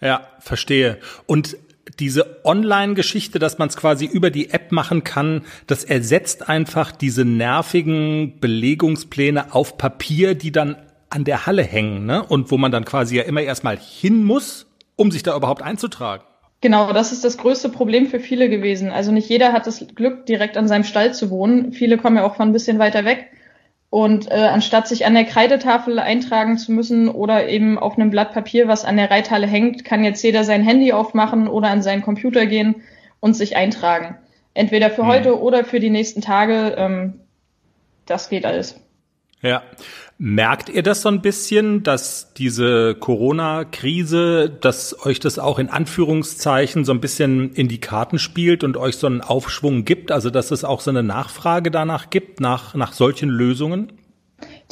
Ja, verstehe. Und diese Online-Geschichte, dass man es quasi über die App machen kann, das ersetzt einfach diese nervigen Belegungspläne auf Papier, die dann an der Halle hängen, ne? Und wo man dann quasi ja immer erstmal hin muss, um sich da überhaupt einzutragen. Genau, das ist das größte Problem für viele gewesen. Also nicht jeder hat das Glück, direkt an seinem Stall zu wohnen. Viele kommen ja auch von ein bisschen weiter weg. Und äh, anstatt sich an der Kreidetafel eintragen zu müssen oder eben auf einem Blatt Papier, was an der Reithalle hängt, kann jetzt jeder sein Handy aufmachen oder an seinen Computer gehen und sich eintragen. Entweder für mhm. heute oder für die nächsten Tage. Ähm, das geht alles. Ja. Merkt ihr das so ein bisschen, dass diese Corona-Krise, dass euch das auch in Anführungszeichen so ein bisschen in die Karten spielt und euch so einen Aufschwung gibt? Also, dass es auch so eine Nachfrage danach gibt, nach, nach solchen Lösungen?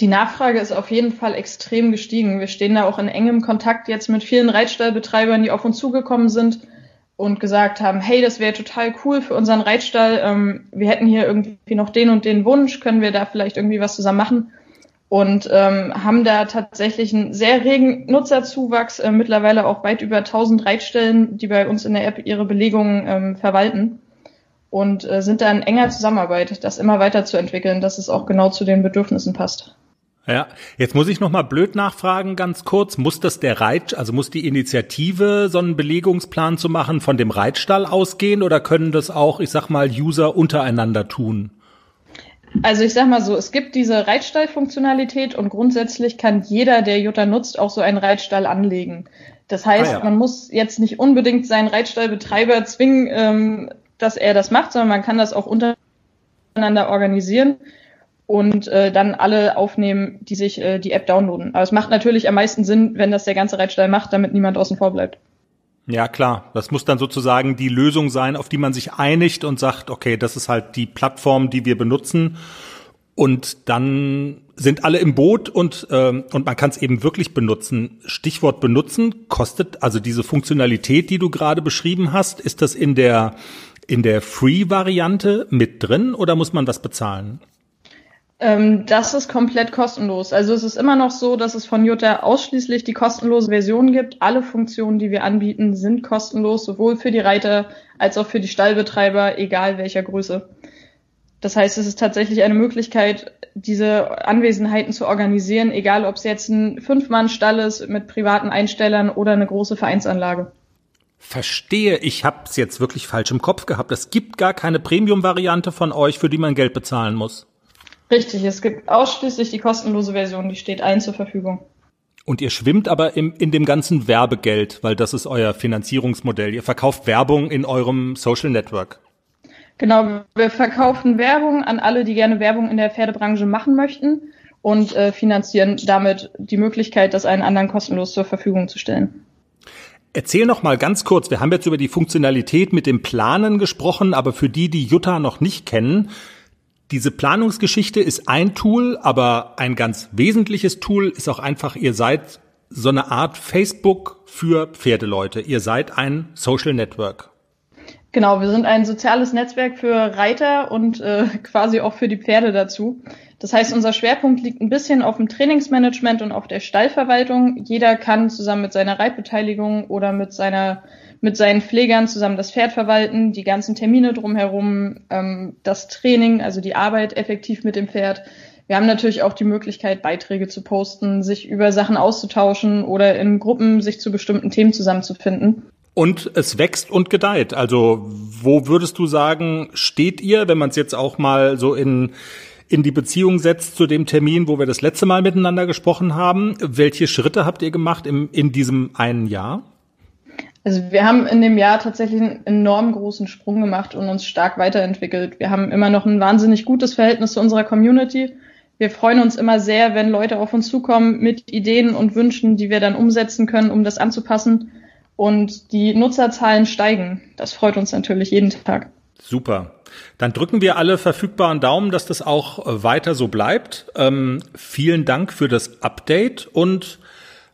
Die Nachfrage ist auf jeden Fall extrem gestiegen. Wir stehen da auch in engem Kontakt jetzt mit vielen Reitstallbetreibern, die auf uns zugekommen sind und gesagt haben, hey, das wäre total cool für unseren Reitstall. Ähm, wir hätten hier irgendwie noch den und den Wunsch, können wir da vielleicht irgendwie was zusammen machen? Und ähm, haben da tatsächlich einen sehr regen Nutzerzuwachs, äh, mittlerweile auch weit über 1000 Reitstellen, die bei uns in der App ihre Belegungen ähm, verwalten und äh, sind da in enger Zusammenarbeit, das immer weiterzuentwickeln, dass es auch genau zu den Bedürfnissen passt. Ja, jetzt muss ich noch mal blöd nachfragen, ganz kurz. Muss das der Reit, also muss die Initiative, so einen Belegungsplan zu machen, von dem Reitstall ausgehen oder können das auch, ich sag mal, User untereinander tun? Also ich sag mal so, es gibt diese Reitstall-Funktionalität und grundsätzlich kann jeder, der Jutta nutzt, auch so einen Reitstall anlegen. Das heißt, ah, ja. man muss jetzt nicht unbedingt seinen Reitstallbetreiber zwingen, ähm, dass er das macht, sondern man kann das auch untereinander organisieren und äh, dann alle aufnehmen, die sich äh, die App downloaden. Aber es macht natürlich am meisten Sinn, wenn das der ganze Reitstall macht, damit niemand außen vor bleibt. Ja, klar. Das muss dann sozusagen die Lösung sein, auf die man sich einigt und sagt, okay, das ist halt die Plattform, die wir benutzen. Und dann sind alle im Boot und, ähm, und man kann es eben wirklich benutzen. Stichwort benutzen kostet, also diese Funktionalität, die du gerade beschrieben hast, ist das in der, in der Free-Variante mit drin oder muss man was bezahlen? Ähm, das ist komplett kostenlos. Also es ist immer noch so, dass es von Jutta ausschließlich die kostenlose Version gibt. Alle Funktionen, die wir anbieten, sind kostenlos, sowohl für die Reiter als auch für die Stallbetreiber, egal welcher Größe. Das heißt, es ist tatsächlich eine Möglichkeit, diese Anwesenheiten zu organisieren, egal ob es jetzt ein Fünf-Mann-Stall ist mit privaten Einstellern oder eine große Vereinsanlage. Verstehe, ich habe es jetzt wirklich falsch im Kopf gehabt. Es gibt gar keine Premium-Variante von euch, für die man Geld bezahlen muss. Richtig, es gibt ausschließlich die kostenlose Version, die steht allen zur Verfügung. Und ihr schwimmt aber im, in dem ganzen Werbegeld, weil das ist euer Finanzierungsmodell. Ihr verkauft Werbung in eurem Social Network. Genau, wir verkaufen Werbung an alle, die gerne Werbung in der Pferdebranche machen möchten und äh, finanzieren damit die Möglichkeit, das allen anderen kostenlos zur Verfügung zu stellen. Erzähl noch mal ganz kurz, wir haben jetzt über die Funktionalität mit dem Planen gesprochen, aber für die, die Jutta noch nicht kennen, diese Planungsgeschichte ist ein Tool, aber ein ganz wesentliches Tool ist auch einfach, ihr seid so eine Art Facebook für Pferdeleute. Ihr seid ein Social Network. Genau, wir sind ein soziales Netzwerk für Reiter und äh, quasi auch für die Pferde dazu. Das heißt, unser Schwerpunkt liegt ein bisschen auf dem Trainingsmanagement und auf der Stallverwaltung. Jeder kann zusammen mit seiner Reitbeteiligung oder mit seiner mit seinen Pflegern zusammen das Pferd verwalten, die ganzen Termine drumherum, ähm, das Training, also die Arbeit effektiv mit dem Pferd. Wir haben natürlich auch die Möglichkeit, Beiträge zu posten, sich über Sachen auszutauschen oder in Gruppen sich zu bestimmten Themen zusammenzufinden. Und es wächst und gedeiht. Also wo würdest du sagen, steht ihr, wenn man es jetzt auch mal so in in die Beziehung setzt zu dem Termin, wo wir das letzte Mal miteinander gesprochen haben. Welche Schritte habt ihr gemacht im, in diesem einen Jahr? Also wir haben in dem Jahr tatsächlich einen enorm großen Sprung gemacht und uns stark weiterentwickelt. Wir haben immer noch ein wahnsinnig gutes Verhältnis zu unserer Community. Wir freuen uns immer sehr, wenn Leute auf uns zukommen mit Ideen und Wünschen, die wir dann umsetzen können, um das anzupassen und die Nutzerzahlen steigen. Das freut uns natürlich jeden Tag. Super. Dann drücken wir alle verfügbaren Daumen, dass das auch äh, weiter so bleibt. Ähm, vielen Dank für das Update und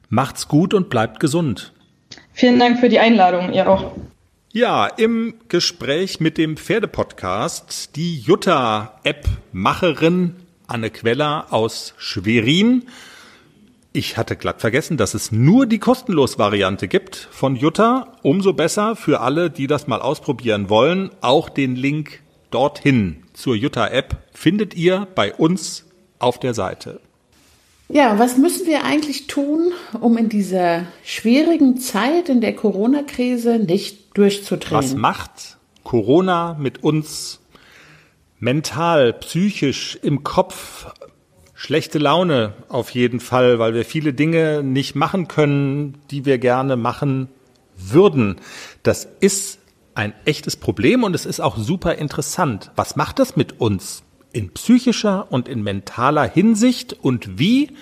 macht's gut und bleibt gesund. Vielen Dank für die Einladung, ihr auch. Ja, im Gespräch mit dem Pferdepodcast die Jutta-App-Macherin Anne Queller aus Schwerin ich hatte glatt vergessen, dass es nur die kostenlos Variante gibt von Jutta. Umso besser für alle, die das mal ausprobieren wollen. Auch den Link dorthin zur Jutta App findet ihr bei uns auf der Seite. Ja, was müssen wir eigentlich tun, um in dieser schwierigen Zeit in der Corona-Krise nicht durchzudrehen? Was macht Corona mit uns mental, psychisch, im Kopf, Schlechte Laune auf jeden Fall, weil wir viele Dinge nicht machen können, die wir gerne machen würden. Das ist ein echtes Problem und es ist auch super interessant. Was macht das mit uns in psychischer und in mentaler Hinsicht und wie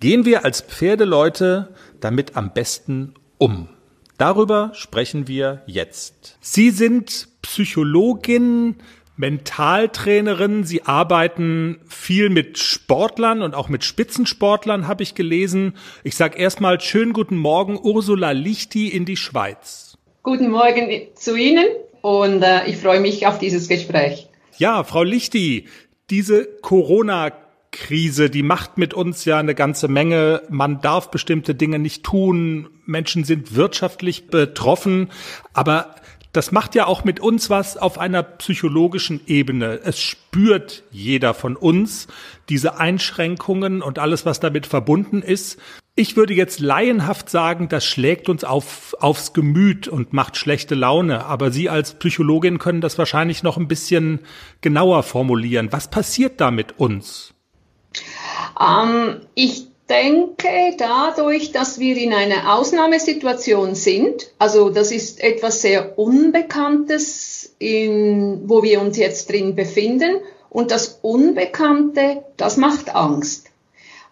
gehen wir als Pferdeleute damit am besten um? Darüber sprechen wir jetzt. Sie sind Psychologin, Mentaltrainerin. Sie arbeiten viel mit Sportlern und auch mit Spitzensportlern, habe ich gelesen. Ich sage erstmal schönen guten Morgen, Ursula Lichti in die Schweiz. Guten Morgen zu Ihnen und äh, ich freue mich auf dieses Gespräch. Ja, Frau Lichti, diese Corona Krise, die macht mit uns ja eine ganze Menge. Man darf bestimmte Dinge nicht tun. Menschen sind wirtschaftlich betroffen. Aber das macht ja auch mit uns was auf einer psychologischen Ebene. Es spürt jeder von uns diese Einschränkungen und alles, was damit verbunden ist. Ich würde jetzt laienhaft sagen, das schlägt uns auf, aufs Gemüt und macht schlechte Laune. Aber Sie als Psychologin können das wahrscheinlich noch ein bisschen genauer formulieren. Was passiert da mit uns? Ähm, ich denke, dadurch, dass wir in einer Ausnahmesituation sind, also das ist etwas sehr Unbekanntes, in, wo wir uns jetzt drin befinden, und das Unbekannte, das macht Angst.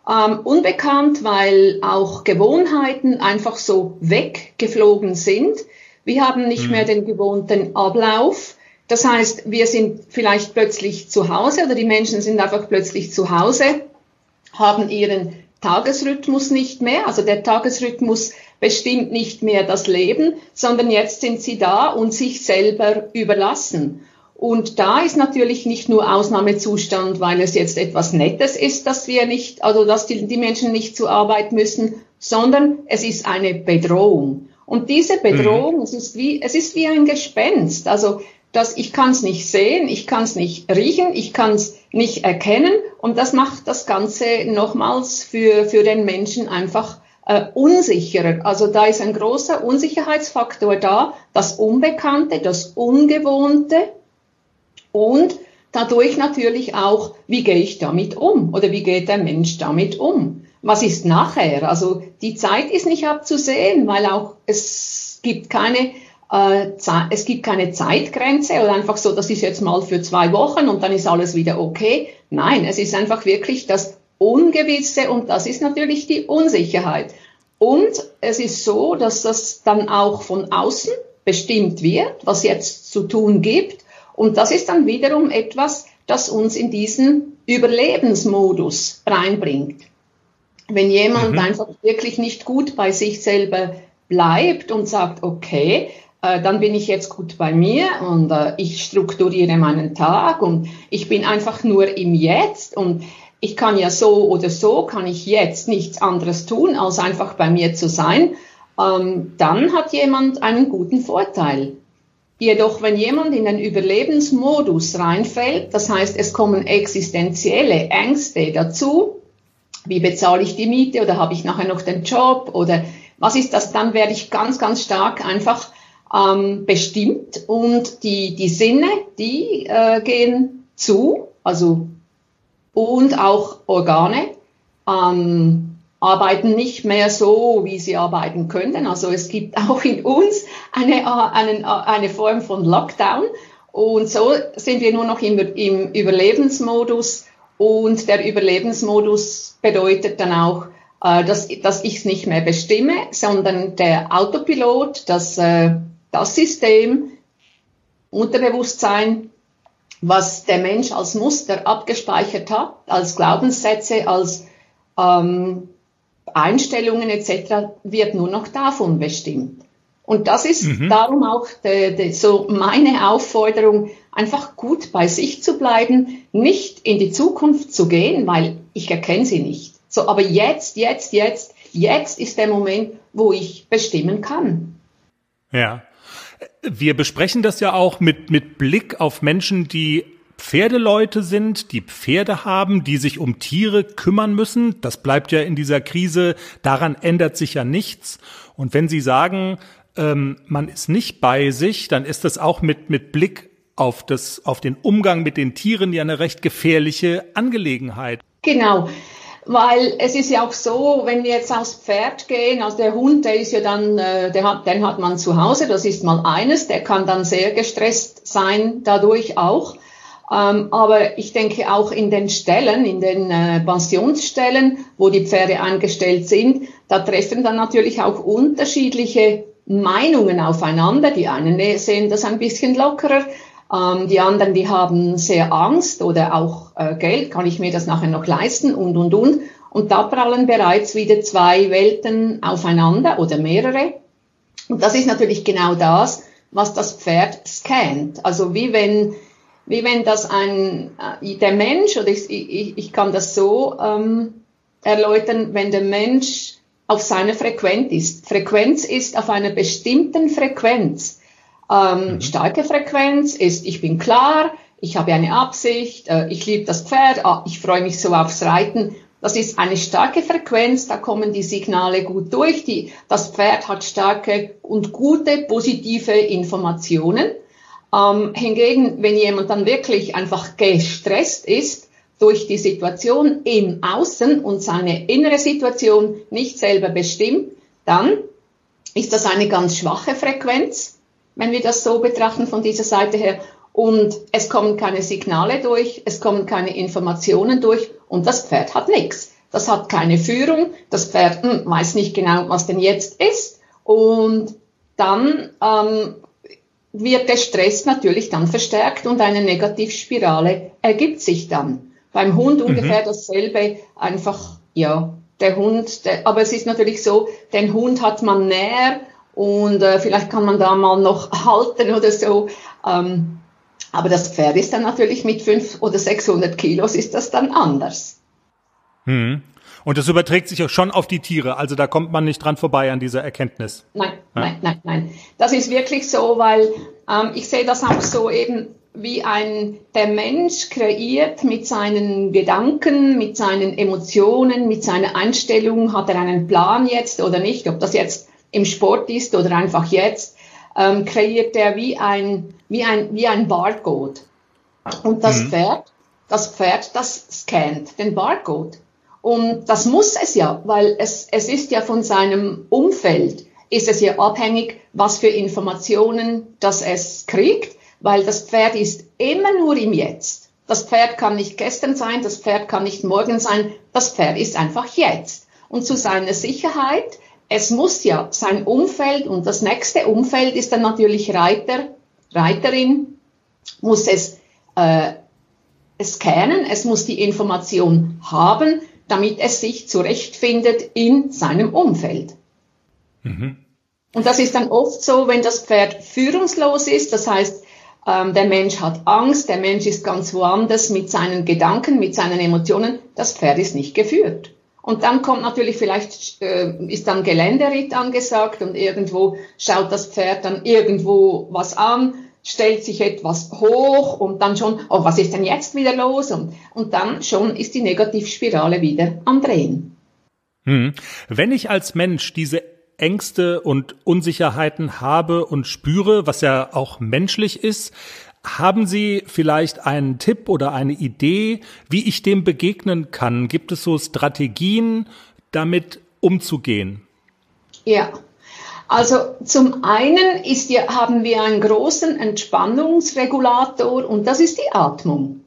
Ähm, unbekannt, weil auch Gewohnheiten einfach so weggeflogen sind. Wir haben nicht mhm. mehr den gewohnten Ablauf. Das heißt, wir sind vielleicht plötzlich zu Hause oder die Menschen sind einfach plötzlich zu Hause, haben ihren Tagesrhythmus nicht mehr. Also der Tagesrhythmus bestimmt nicht mehr das Leben, sondern jetzt sind sie da und sich selber überlassen. Und da ist natürlich nicht nur Ausnahmezustand, weil es jetzt etwas Nettes ist, dass wir nicht, also dass die, die Menschen nicht zur Arbeit müssen, sondern es ist eine Bedrohung. Und diese Bedrohung, mhm. es ist wie, es ist wie ein Gespenst. Also dass ich kann es nicht sehen, ich kann es nicht riechen, ich kann es nicht erkennen und das macht das Ganze nochmals für, für den Menschen einfach äh, unsicherer. Also da ist ein großer Unsicherheitsfaktor da, das Unbekannte, das Ungewohnte und dadurch natürlich auch, wie gehe ich damit um oder wie geht der Mensch damit um? Was ist nachher? Also die Zeit ist nicht abzusehen, weil auch es gibt keine es gibt keine Zeitgrenze oder einfach so, das ist jetzt mal für zwei Wochen und dann ist alles wieder okay. Nein, es ist einfach wirklich das Ungewisse und das ist natürlich die Unsicherheit. Und es ist so, dass das dann auch von außen bestimmt wird, was jetzt zu tun gibt. Und das ist dann wiederum etwas, das uns in diesen Überlebensmodus reinbringt. Wenn jemand mhm. einfach wirklich nicht gut bei sich selber bleibt und sagt, okay, äh, dann bin ich jetzt gut bei mir und äh, ich strukturiere meinen Tag und ich bin einfach nur im Jetzt und ich kann ja so oder so, kann ich jetzt nichts anderes tun, als einfach bei mir zu sein, ähm, dann hat jemand einen guten Vorteil. Jedoch, wenn jemand in den Überlebensmodus reinfällt, das heißt, es kommen existenzielle Ängste dazu, wie bezahle ich die Miete oder habe ich nachher noch den Job oder was ist das, dann werde ich ganz, ganz stark einfach ähm, bestimmt und die, die Sinne, die äh, gehen zu, also und auch Organe ähm, arbeiten nicht mehr so, wie sie arbeiten könnten. Also es gibt *laughs* auch in uns eine, eine, eine Form von Lockdown und so sind wir nur noch im, im Überlebensmodus und der Überlebensmodus bedeutet dann auch, äh, dass, dass ich es nicht mehr bestimme, sondern der Autopilot, das, äh, das System, Unterbewusstsein was der Mensch als Muster abgespeichert hat, als Glaubenssätze, als ähm, Einstellungen etc., wird nur noch davon bestimmt. Und das ist mhm. darum auch de, de, so meine Aufforderung, einfach gut bei sich zu bleiben, nicht in die Zukunft zu gehen, weil ich erkenne sie nicht. So, aber jetzt, jetzt, jetzt, jetzt ist der Moment, wo ich bestimmen kann. Ja. Wir besprechen das ja auch mit, mit Blick auf Menschen, die Pferdeleute sind, die Pferde haben, die sich um Tiere kümmern müssen. Das bleibt ja in dieser Krise, daran ändert sich ja nichts. Und wenn Sie sagen, ähm, man ist nicht bei sich, dann ist das auch mit, mit Blick auf, das, auf den Umgang mit den Tieren ja eine recht gefährliche Angelegenheit. Genau. Weil es ist ja auch so, wenn wir jetzt aufs Pferd gehen, also der Hund, der ist ja dann, äh, der hat, den hat man zu Hause, das ist mal eines, der kann dann sehr gestresst sein dadurch auch. Ähm, aber ich denke auch in den Stellen, in den äh, Pensionsstellen, wo die Pferde angestellt sind, da treffen dann natürlich auch unterschiedliche Meinungen aufeinander. Die einen sehen das ein bisschen lockerer, ähm, die anderen, die haben sehr Angst oder auch äh, Geld, kann ich mir das nachher noch leisten und, und, und. Und da prallen bereits wieder zwei Welten aufeinander oder mehrere. Und das ist natürlich genau das, was das Pferd scannt. Also wie wenn, wie wenn das ein, äh, der Mensch, oder ich, ich, ich kann das so ähm, erläutern, wenn der Mensch auf seiner Frequenz ist. Frequenz ist auf einer bestimmten Frequenz. Ähm, mhm. Starke Frequenz ist, ich bin klar, ich habe eine Absicht, äh, ich liebe das Pferd, ah, ich freue mich so aufs Reiten. Das ist eine starke Frequenz, da kommen die Signale gut durch. Die, das Pferd hat starke und gute positive Informationen. Ähm, hingegen, wenn jemand dann wirklich einfach gestresst ist durch die Situation im Außen und seine innere Situation nicht selber bestimmt, dann ist das eine ganz schwache Frequenz wenn wir das so betrachten von dieser Seite her. Und es kommen keine Signale durch, es kommen keine Informationen durch und das Pferd hat nichts. Das hat keine Führung, das Pferd hm, weiß nicht genau, was denn jetzt ist und dann ähm, wird der Stress natürlich dann verstärkt und eine Negativspirale ergibt sich dann. Beim Hund mhm. ungefähr dasselbe, einfach, ja, der Hund, der, aber es ist natürlich so, den Hund hat man näher und äh, vielleicht kann man da mal noch halten oder so. Ähm, aber das Pferd ist dann natürlich mit 500 oder 600 Kilos ist das dann anders. Hm. Und das überträgt sich auch schon auf die Tiere. Also da kommt man nicht dran vorbei an dieser Erkenntnis. Nein, ja? nein, nein, nein. Das ist wirklich so, weil ähm, ich sehe das auch so eben wie ein, der Mensch kreiert mit seinen Gedanken, mit seinen Emotionen, mit seiner Einstellung, hat er einen Plan jetzt oder nicht, ob das jetzt im Sport ist oder einfach jetzt, ähm, kreiert er wie ein, wie ein, wie ein Barcode. Und das mhm. Pferd, das Pferd, das scannt den Barcode. Und das muss es ja, weil es, es ist ja von seinem Umfeld ist es ja abhängig, was für Informationen das es kriegt, weil das Pferd ist immer nur im Jetzt. Das Pferd kann nicht gestern sein, das Pferd kann nicht morgen sein, das Pferd ist einfach jetzt. Und zu seiner Sicherheit, es muss ja sein Umfeld und das nächste Umfeld ist dann natürlich Reiter, Reiterin, muss es äh, scannen, es muss die Information haben, damit es sich zurechtfindet in seinem Umfeld. Mhm. Und das ist dann oft so, wenn das Pferd führungslos ist, das heißt, ähm, der Mensch hat Angst, der Mensch ist ganz woanders mit seinen Gedanken, mit seinen Emotionen, das Pferd ist nicht geführt. Und dann kommt natürlich vielleicht, äh, ist dann Geländeritt angesagt und irgendwo schaut das Pferd dann irgendwo was an, stellt sich etwas hoch und dann schon, oh, was ist denn jetzt wieder los? Und, und dann schon ist die Negativspirale wieder am Drehen. Hm. Wenn ich als Mensch diese Ängste und Unsicherheiten habe und spüre, was ja auch menschlich ist, haben Sie vielleicht einen Tipp oder eine Idee, wie ich dem begegnen kann? Gibt es so Strategien, damit umzugehen? Ja. Also zum einen ist ja, haben wir einen großen Entspannungsregulator und das ist die Atmung.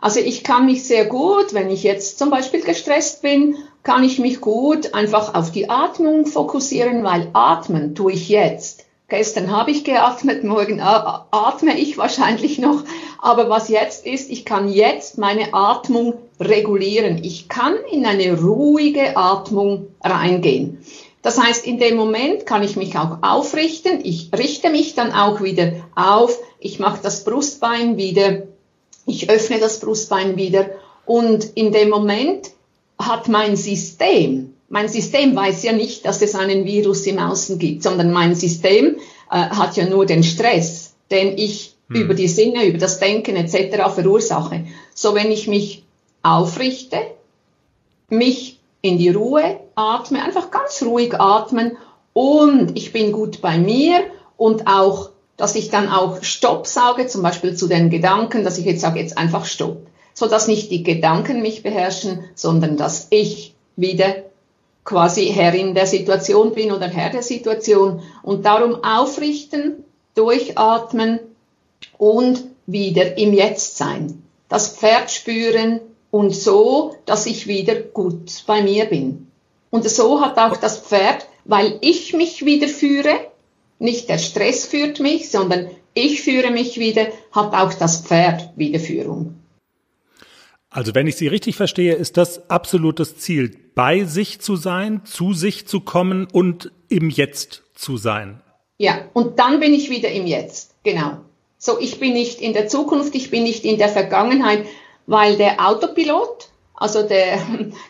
Also ich kann mich sehr gut, wenn ich jetzt zum Beispiel gestresst bin, kann ich mich gut einfach auf die Atmung fokussieren, weil atmen tue ich jetzt. Gestern habe ich geatmet, morgen atme ich wahrscheinlich noch. Aber was jetzt ist, ich kann jetzt meine Atmung regulieren. Ich kann in eine ruhige Atmung reingehen. Das heißt, in dem Moment kann ich mich auch aufrichten. Ich richte mich dann auch wieder auf. Ich mache das Brustbein wieder. Ich öffne das Brustbein wieder. Und in dem Moment hat mein System mein System weiß ja nicht, dass es einen Virus im Außen gibt, sondern mein System äh, hat ja nur den Stress, den ich hm. über die Sinne, über das Denken etc. verursache. So wenn ich mich aufrichte, mich in die Ruhe atme, einfach ganz ruhig atmen und ich bin gut bei mir und auch, dass ich dann auch Stopp sage, zum Beispiel zu den Gedanken, dass ich jetzt sage, jetzt einfach Stopp, so dass nicht die Gedanken mich beherrschen, sondern dass ich wieder quasi Herrin der Situation bin oder Herr der Situation und darum aufrichten, durchatmen und wieder im Jetzt sein. Das Pferd spüren und so, dass ich wieder gut bei mir bin. Und so hat auch das Pferd, weil ich mich wieder führe, nicht der Stress führt mich, sondern ich führe mich wieder, hat auch das Pferd Wiederführung. Also wenn ich Sie richtig verstehe, ist das absolutes Ziel, bei sich zu sein, zu sich zu kommen und im Jetzt zu sein. Ja, und dann bin ich wieder im Jetzt, genau. So, ich bin nicht in der Zukunft, ich bin nicht in der Vergangenheit, weil der Autopilot, also der,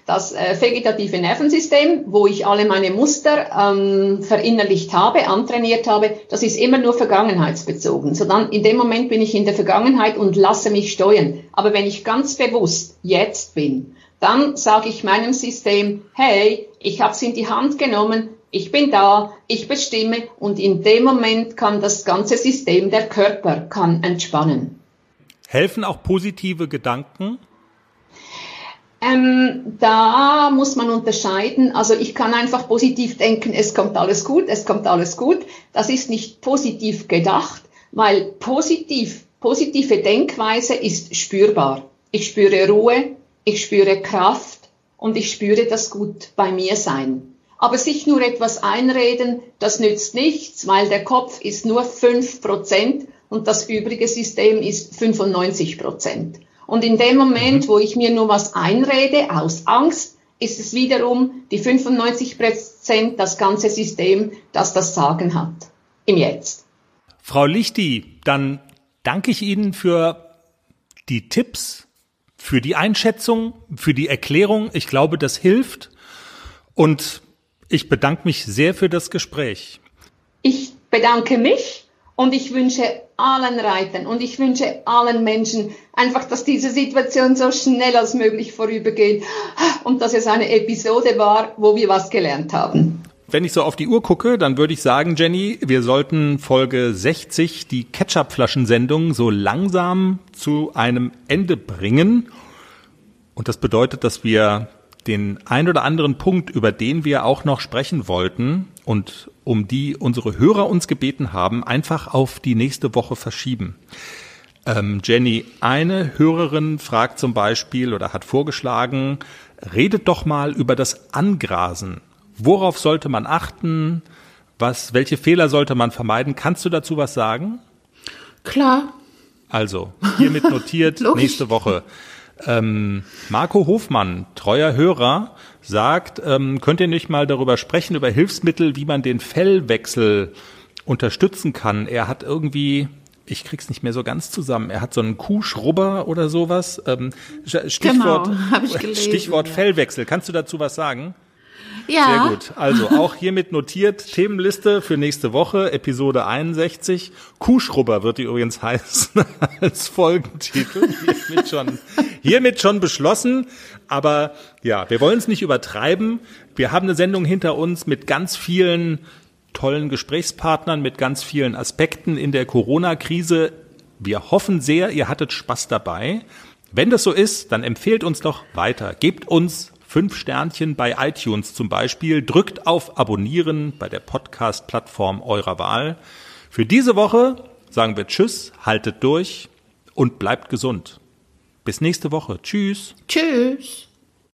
das äh, vegetative Nervensystem, wo ich alle meine Muster ähm, verinnerlicht habe, antrainiert habe, das ist immer nur vergangenheitsbezogen. So dann in dem Moment bin ich in der Vergangenheit und lasse mich steuern. Aber wenn ich ganz bewusst jetzt bin, dann sage ich meinem System, hey, ich habe es in die Hand genommen, ich bin da, ich bestimme und in dem Moment kann das ganze System, der Körper kann entspannen. Helfen auch positive Gedanken? Ähm, da muss man unterscheiden. Also ich kann einfach positiv denken, es kommt alles gut, es kommt alles gut. Das ist nicht positiv gedacht, weil positiv, positive Denkweise ist spürbar. Ich spüre Ruhe, ich spüre Kraft und ich spüre das gut bei mir sein. Aber sich nur etwas einreden, das nützt nichts, weil der Kopf ist nur fünf Prozent und das übrige System ist 95 Prozent. Und in dem Moment, mhm. wo ich mir nur was einrede aus Angst, ist es wiederum die 95 Prozent das ganze System, das das Sagen hat. Im Jetzt. Frau Lichti, dann danke ich Ihnen für die Tipps, für die Einschätzung, für die Erklärung. Ich glaube, das hilft. Und ich bedanke mich sehr für das Gespräch. Ich bedanke mich und ich wünsche allen Reitern und ich wünsche allen Menschen einfach, dass diese Situation so schnell als möglich vorübergeht und dass es eine Episode war, wo wir was gelernt haben. Wenn ich so auf die Uhr gucke, dann würde ich sagen, Jenny, wir sollten Folge 60, die Ketchup-Flaschensendung, so langsam zu einem Ende bringen. Und das bedeutet, dass wir den ein oder anderen Punkt, über den wir auch noch sprechen wollten, und um die unsere Hörer uns gebeten haben, einfach auf die nächste Woche verschieben. Ähm, Jenny, eine Hörerin fragt zum Beispiel oder hat vorgeschlagen, redet doch mal über das Angrasen. Worauf sollte man achten? Was, welche Fehler sollte man vermeiden? Kannst du dazu was sagen? Klar. Also, hiermit notiert, *laughs* nächste Woche. Ähm, Marco Hofmann, treuer Hörer, sagt, ähm, könnt ihr nicht mal darüber sprechen, über Hilfsmittel, wie man den Fellwechsel unterstützen kann? Er hat irgendwie, ich krieg's nicht mehr so ganz zusammen, er hat so einen Kuhschrubber oder sowas. Ähm, Stichwort, genau, Stichwort. *laughs* Fellwechsel. Kannst du dazu was sagen? Ja. Sehr gut. Also auch hiermit notiert Themenliste für nächste Woche, Episode 61. Kuhschrubber wird die übrigens heißen *laughs* als Folgentitel. Hiermit schon, hiermit schon beschlossen. Aber ja, wir wollen es nicht übertreiben. Wir haben eine Sendung hinter uns mit ganz vielen tollen Gesprächspartnern, mit ganz vielen Aspekten in der Corona-Krise. Wir hoffen sehr, ihr hattet Spaß dabei. Wenn das so ist, dann empfehlt uns doch weiter. Gebt uns fünf Sternchen bei iTunes zum Beispiel. Drückt auf Abonnieren bei der Podcast-Plattform eurer Wahl. Für diese Woche sagen wir Tschüss, haltet durch und bleibt gesund. Bis nächste Woche. Tschüss. Tschüss.